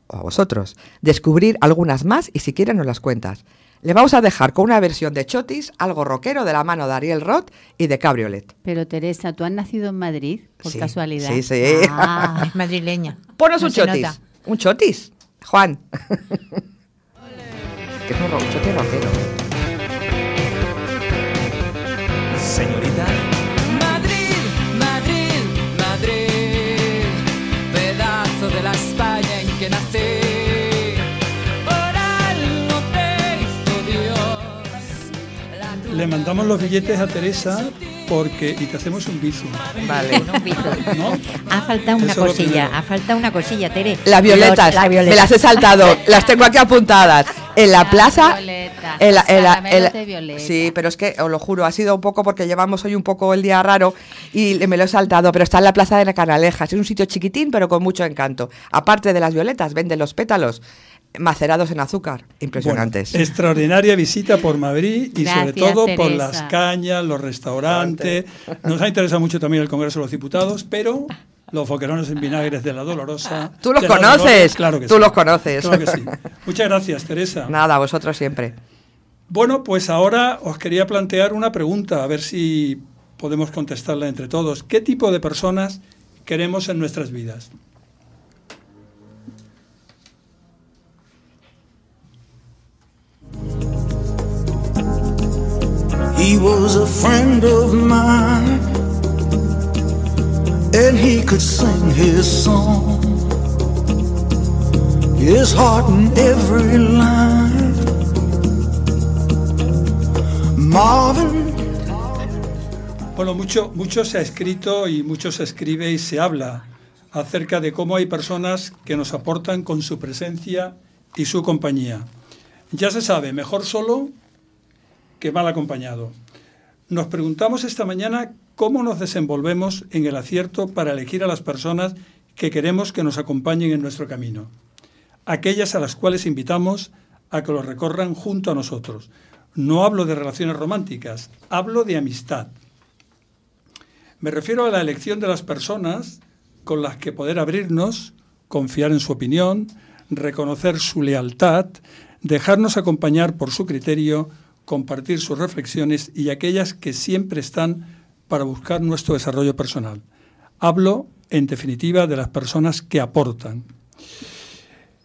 o a vosotros, descubrir algunas más y si quieren nos las cuentas. Le vamos a dejar con una versión de Chotis, algo rockero de la mano de Ariel Roth y de Cabriolet. Pero Teresa, ¿tú has nacido en Madrid por Sí, casualidad? sí, sí. Ah. Es madrileña. Ponos No un chotis. nota. Un chotis, Juan. que es un chotis rockero. Señorita. Madrid, Madrid, Madrid, pedazo de la España en que nací. Le mandamos los billetes a Teresa porque y te hacemos un bizu. Vale. Un bizu. ¿No? Ha faltado una Eso cosilla, ha faltado una cosilla, Tere. Las violetas, Los- la violeta. me las he saltado, las tengo aquí apuntadas. En la plaza. violetas, en la- en la- caramelos en la- de violeta. sí, pero es que os lo juro, ha sido un poco porque llevamos hoy un poco el día raro y me lo he saltado, pero está en la plaza de la Canalejas. Es un sitio chiquitín, pero con mucho encanto. Aparte de las violetas, venden los pétalos macerados en azúcar. Impresionantes. Bueno, extraordinaria visita por Madrid y sobre todo por las cañas, los restaurantes. Nos ha interesado mucho también el Congreso de los Diputados, pero los foquerones en vinagres de la Dolorosa. Tú los conoces, claro que tú sí. los conoces. Claro que sí. Muchas gracias, Teresa. Nada, vosotros siempre. Bueno, pues ahora os quería plantear una pregunta, a ver si podemos contestarla entre todos. ¿Qué tipo de personas queremos en nuestras vidas? He was a friend of mine, and he could sing his song, his heart in every line. Marvin, Bueno, mucho, mucho se ha escrito y mucho se escribe y se habla acerca de cómo hay personas que nos aportan con su presencia y su compañía. Ya se sabe, mejor solo que mal acompañado. Nos preguntamos esta mañana cómo nos desenvolvemos en el acierto para elegir a las personas que queremos que nos acompañen en nuestro camino. Aquellas a las cuales invitamos a que lo recorran junto a nosotros. No hablo de relaciones románticas, hablo de amistad. Me refiero a la elección de las personas con las que poder abrirnos, confiar en su opinión, reconocer su lealtad, dejarnos acompañar por su criterio, compartir sus reflexiones y aquellas que siempre están para buscar nuestro desarrollo personal. Hablo, en definitiva, de las personas que aportan.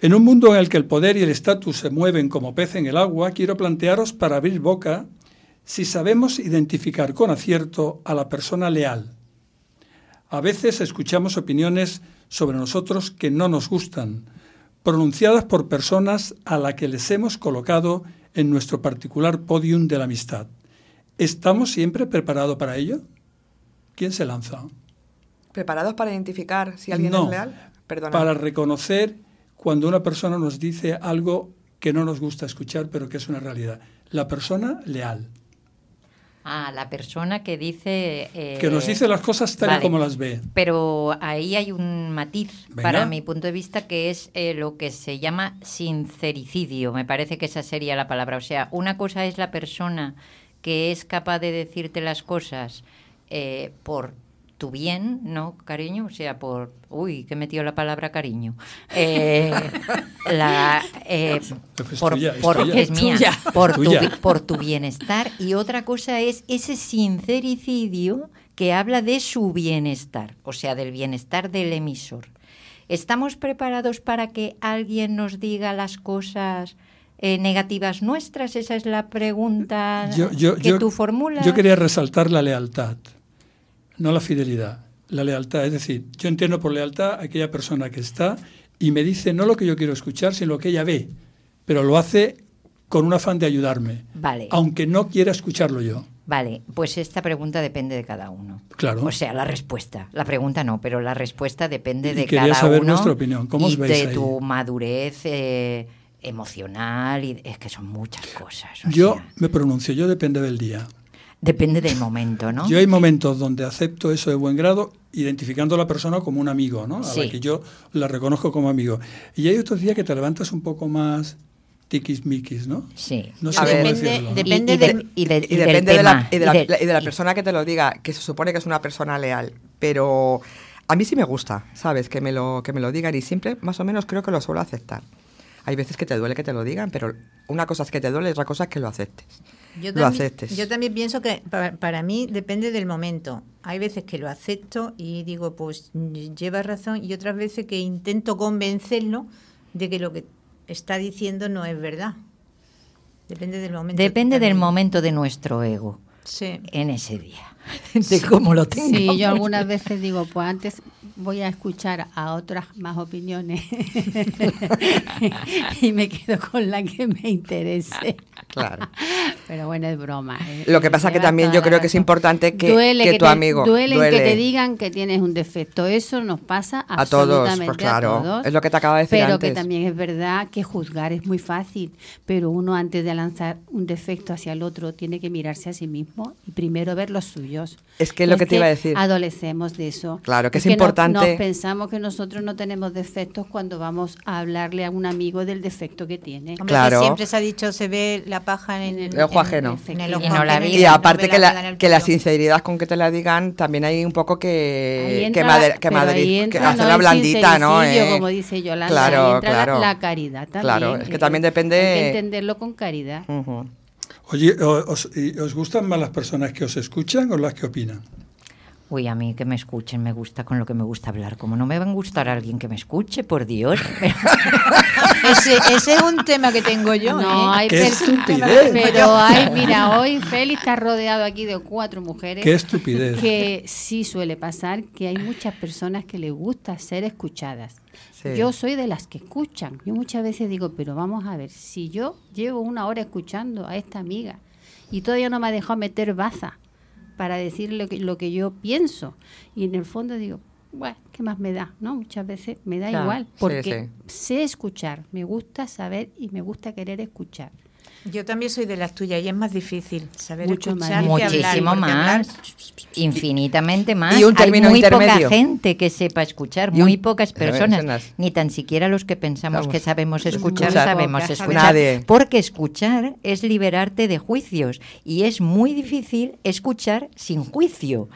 En un mundo en el que el poder y el estatus se mueven como pez en el agua, quiero plantearos para abrir boca si sabemos identificar con acierto a la persona leal. A veces escuchamos opiniones sobre nosotros que no nos gustan, pronunciadas por personas a las que les hemos colocado en nuestro particular podium de la amistad. ¿Estamos siempre preparados para ello? ¿Quién se lanza? ¿Preparados para identificar si alguien No, es leal? Perdona. Para reconocer cuando una persona nos dice algo que no nos gusta escuchar, pero que es una realidad. La persona leal. Ah, la persona que dice... eh, Que nos dice las cosas tal y como las ve. Pero ahí hay un matiz, Venga. para mi punto de vista, que es eh, lo que se llama sincericidio. Me parece que esa sería la palabra. O sea, una cosa es la persona que es capaz de decirte las cosas eh, por tu bien, ¿no, cariño? O sea, por... Uy, que he metido la palabra cariño. Eh, la, eh, Es por, tuya, es por- tuya. es mía, Tuya. por tu, por tu bienestar. Y otra cosa es ese sincericidio que habla de su bienestar, o sea, del bienestar del emisor. ¿Estamos preparados para que alguien nos diga las cosas eh, negativas nuestras? Esa es la pregunta Yo, yo- que yo- tú formulas. yo quería resaltar la lealtad, no la fidelidad, la lealtad. Es decir, yo entiendo por lealtad a aquella persona que está y me dice no lo que yo quiero escuchar, sino lo que ella ve, pero lo hace con un afán de ayudarme, Vale. aunque no quiera escucharlo yo. Vale, pues esta pregunta depende de cada uno. Claro. O sea, la respuesta. La pregunta no, pero la respuesta depende Y de cada saber uno. vuestra opinión. ¿Cómo os y veis de ahí? tu madurez eh, emocional. y Es que son muchas cosas. o Yo sea, me pronuncio, yo depende del día. Depende del momento, ¿no? Yo hay momentos donde acepto eso de buen grado, identificando a la persona como un amigo, ¿no? A Sí. la que yo la reconozco como amigo. Y hay otros días que te levantas un poco más tiquismiquis, ¿no? Sí. No A sé depende Y- de- y y depende de la, tema, y de la- y de- y de la persona que te lo diga, que se supone que es una persona leal. Pero a mí sí me gusta, ¿sabes? Que me lo, que me lo digan y siempre más o menos creo que lo suelo aceptar. Hay veces que te duele que te lo digan, pero una cosa es que te duele y otra cosa es que lo aceptes. Yo lo también, aceptes. yo también pienso que para, para mí depende del momento. Hay veces que lo acepto y digo, pues lleva razón, y otras veces que intento convencerlo de que lo que está diciendo no es verdad. Depende del momento. Depende del momento de nuestro ego. Sí. En ese día. De cómo lo tengo. Sí, yo algunas veces digo, pues antes voy a escuchar a otras más opiniones y me quedo con la que me interese. Claro. Pero bueno, es broma. ¿eh? Lo que pasa que también yo creo que es importante que, Duele que que tu te- amigo duele, duele. que te digan que tienes un defecto. Eso nos pasa A todos, pues claro, a todos. es lo que te acaba de decir Pero que antes. también es verdad que juzgar es muy fácil. Pero uno antes de lanzar un defecto hacia el otro tiene que mirarse a sí mismo y primero ver los Es que es lo que te iba a decir. Adolecemos de eso. Claro, que es no- importante- nos pensamos que nosotros no tenemos defectos cuando vamos a hablarle a un amigo del defecto que tiene. Hombre, que Claro. siempre se ha dicho se ve la paja en el, El ojo en- ajeno. en el ojo Y no la ajeno vi. Y aparte ve que la, que la sinceridad con que te la digan, también hay un poco que, entra- que, Madrid, que, que entra, hacerla no el blandita, ¿no? Eh, como dice Yolanda, Claro, entra la- claro. la, caridad también. Claro, es que eh, también depende- Hay que entenderlo con caridad. Ujú. Oye, os, y ¿os gustan más las personas que os escuchan o las que opinan? Uy, a mí que me escuchen me gusta con lo que me gusta hablar. Como no me va a gustar alguien que me escuche, por Dios. Ese, ese es un tema que tengo yo. No, ¿eh? hay ¡Qué estupidez! Pero hay, mira, hoy Félix está rodeado aquí de cuatro mujeres. ¡Qué estupidez! Que sí suele pasar que hay muchas personas que les gusta ser escuchadas. Sí. Yo soy de las que escuchan. Yo muchas veces digo, pero vamos a ver, si yo llevo una hora escuchando a esta amiga y todavía no me ha dejado meter baza para decir lo que, lo que yo pienso, y en el fondo digo, bueno, ¿qué más me da? ¿No? Muchas veces me da Claro, igual, sí, porque sé escuchar, me gusta saber y me gusta querer escuchar. Yo también soy de las tuyas y es más difícil saber Mucho más escuchar que hablar, Muchísimo hablar- más. Infinitamente más. Y un término Hay muy intermedio. poca gente que sepa escuchar, un- muy pocas personas. Ni tan siquiera los que pensamos Vamos. que sabemos escuchar, Escuchar. sabemos escuchar. Nadie. Porque escuchar es liberarte de juicios. Y es muy difícil escuchar sin juicio.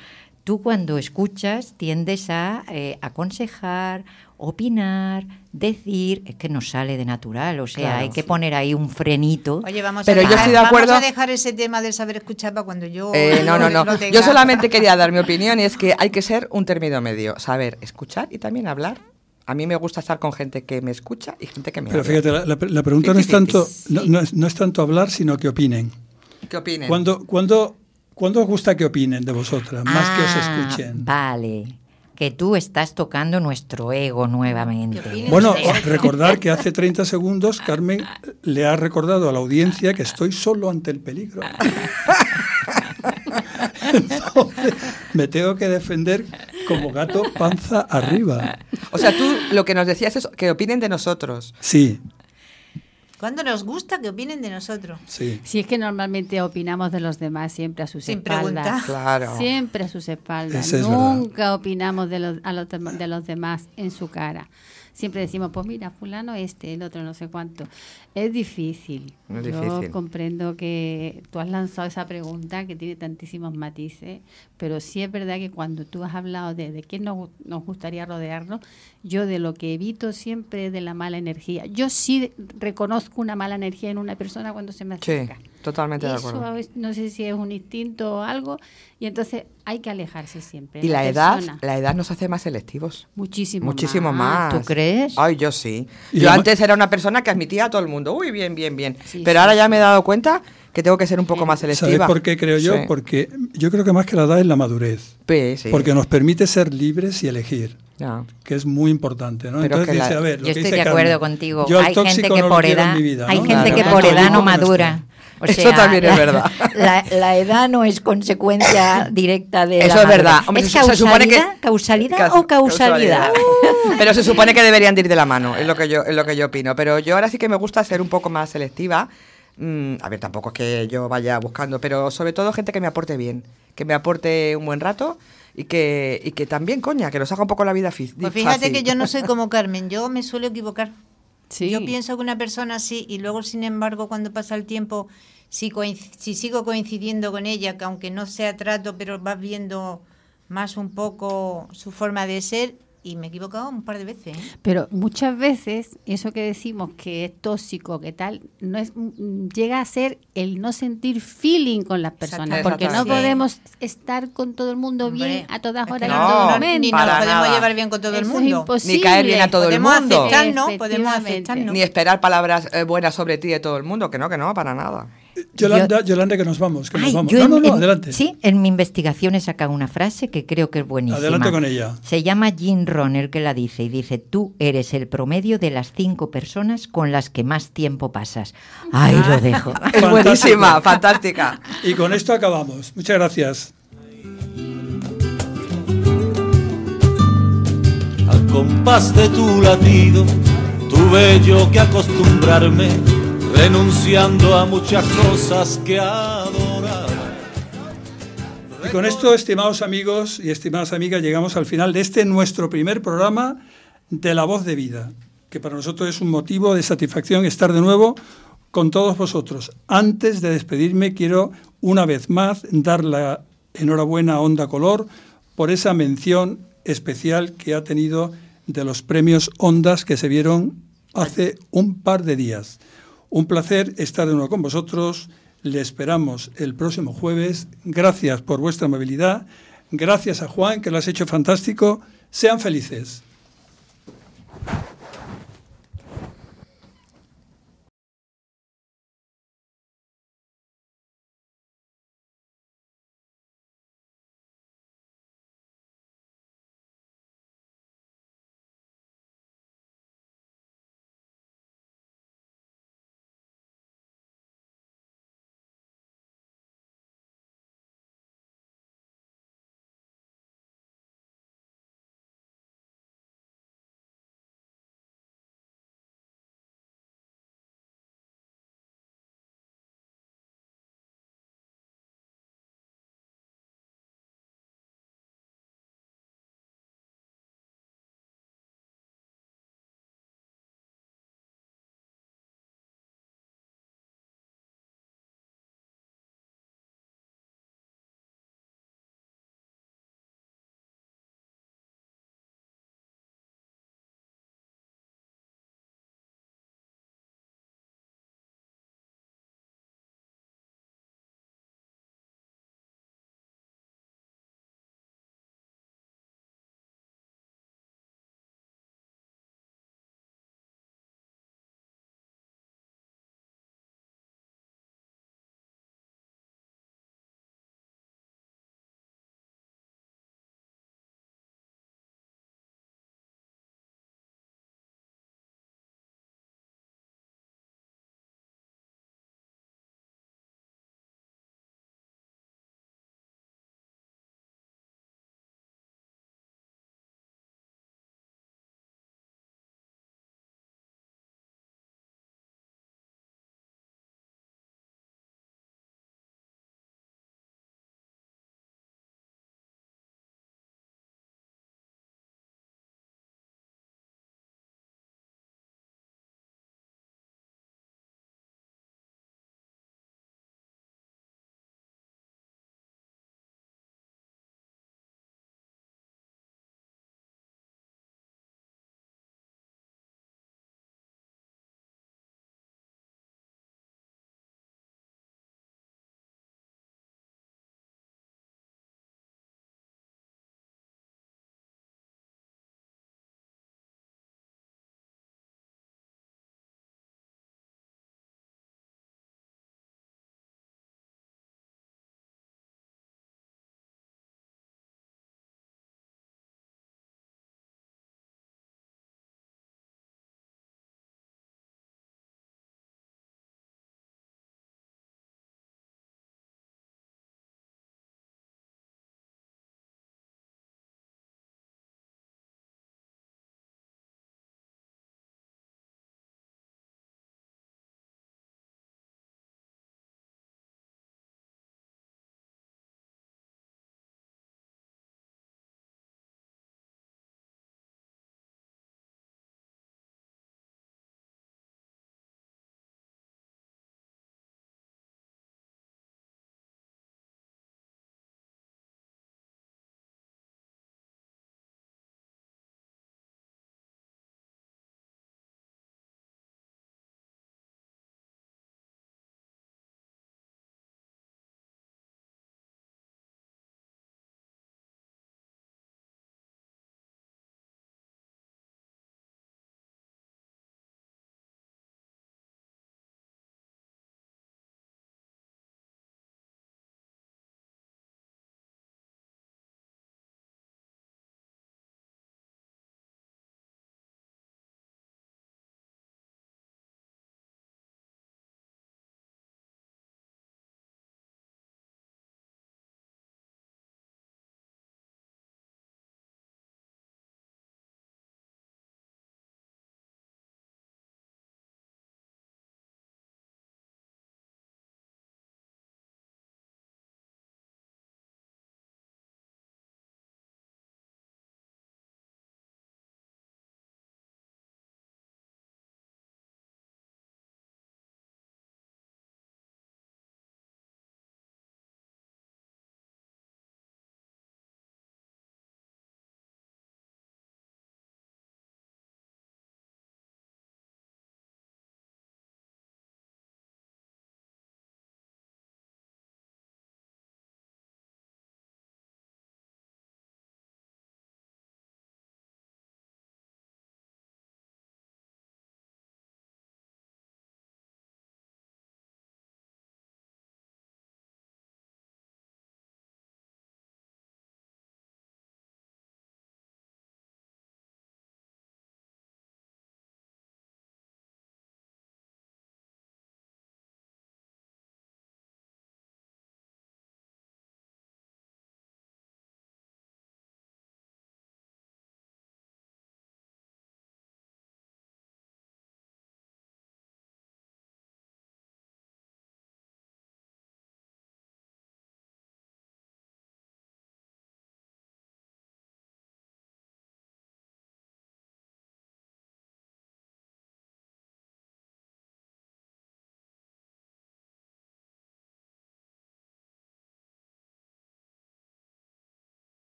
Tú cuando escuchas tiendes a eh, aconsejar, opinar, decir, es que nos sale de natural, o sea, Claro. hay que poner ahí un frenito. Oye, vamos, Pero a yo dejar, estoy de acuerdo- vamos a dejar ese tema del saber escuchar para cuando yo Eh, no, no, no. Yo solamente quería dar mi opinión y es que hay que ser un término medio, saber escuchar y también hablar. A mí me gusta estar con gente que me escucha y gente que me Pero habla. fíjate, la, la- la pregunta no es, tanto, no, no es, no es tanto hablar, sino que opinen. ¿Qué opinen? ¿Cuándo, cuándo, cuándo os gusta que opinen de vosotras? Más que os Ah, escuchen. Vale, que tú estás tocando nuestro ego nuevamente. Bueno, recordar que hace 30 segundos Carmen le ha recordado a la audiencia que estoy solo ante el peligro. Entonces, me tengo que defender como gato panza arriba. O sea, tú lo que nos decías es que opinen de nosotros. Sí. ¿Cuándo nos gusta que opinen de nosotros? Sí. Si es que normalmente opinamos de los demás siempre a sus Sin espaldas. Claro. Siempre a sus espaldas. Es Nunca opinamos de los, a los de los demás en su cara. Siempre decimos, pues mira, fulano este, el otro no sé cuánto. Es difícil. Es Yo difícil. comprendo que tú has lanzado esa pregunta que tiene tantísimos matices, pero sí es verdad que cuando tú has hablado de, de quién nos, nos gustaría rodearnos, yo de lo que evito siempre es de la mala energía. Yo sí reconozco una mala energía en una persona cuando se me Sí, acerca. Totalmente de acuerdo. no sé si es un instinto o algo, y entonces hay que alejarse siempre. Y la edad, persona. la edad nos hace más selectivos. Muchísimo, Muchísimo más. ¿Tú crees? Ay, yo sí. Y Yo antes era una persona que admitía a todo el mundo, uy, bien, bien, bien. Sí, Pero sí. ahora ya me he dado cuenta que tengo que ser un poco más ¿Sabes selectiva. por qué creo yo? Sí. Porque yo creo que más que la edad es la madurez. Sí, sí. Porque nos permite ser libres y elegir. Que es muy importante, ¿no? Pero Entonces que la- dice, a ver, lo Yo que estoy dice de acuerdo Carmen, contigo. yo hay gente que no por edad, vida, hay gente Claro. que por edad no madura. O Eso sea, también es verdad. La, la edad no es consecuencia directa de Eso la es verdad. Hombre, ¿Es se- se supone que- causalidad, causalidad o causalidad? Pero se supone que deberían de ir de la mano, es lo que yo, es lo que yo opino. Pero yo ahora sí que me gusta ser un poco más selectiva. Mm, a ver, tampoco es que yo vaya buscando, pero sobre todo gente que me aporte bien, que me aporte un buen rato y que, y que también, coña, que nos haga un poco la vida fi- Pues fíjate fácil. que yo no soy como Carmen, yo me suelo equivocar. Sí. Yo pienso que una persona así y luego, sin embargo, cuando pasa el tiempo, si, coinc- si sigo coincidiendo con ella, que aunque no sea trato, pero vas viendo más un poco su forma de ser y me he equivocado un par de veces. ¿eh? Pero muchas veces eso que decimos que es tóxico, que tal, no es mm, llega a ser el no sentir feeling con las personas, porque no podemos estar con todo el mundo Hombre, bien a todas horas y no, en todo momento. ni nos podemos nada. llevar bien con todo el Eso mundo. imposible. Ni caer bien a todo el mundo. aceptarnos, podemos aceptarnos. Ni esperar palabras eh, buenas sobre ti de todo el mundo, que no, que no, para nada. Yolanda, Yolanda, que nos vamos, que nos vamos. yo No, en- no, no, en- adelante. Sí, en mi investigación he sacado una frase que creo que es buenísima. Adelante con ella. Se llama Jean Ron el que la dice y dice, tú eres el promedio de las cinco personas con las que más tiempo pasas. Ahí lo dejo. Es buenísima, fantástica. Y con esto acabamos. Muchas gracias. Al compás de tu latido, tuve yo que acostumbrarme, renunciando a muchas cosas que adoraba. Y con esto, estimados amigos y estimadas amigas, llegamos al final de este nuestro primer programa de La Voz de Vida, que para nosotros es un motivo de satisfacción estar de nuevo con todos vosotros. Antes de despedirme, quiero una vez más dar la enhorabuena a Onda Color por esa mención especial que ha tenido de los premios Ondas que se vieron hace un par de días. Un placer estar de nuevo con vosotros. Le esperamos el próximo jueves. Gracias por vuestra amabilidad. Gracias a Juan, que lo has hecho fantástico. Sean felices.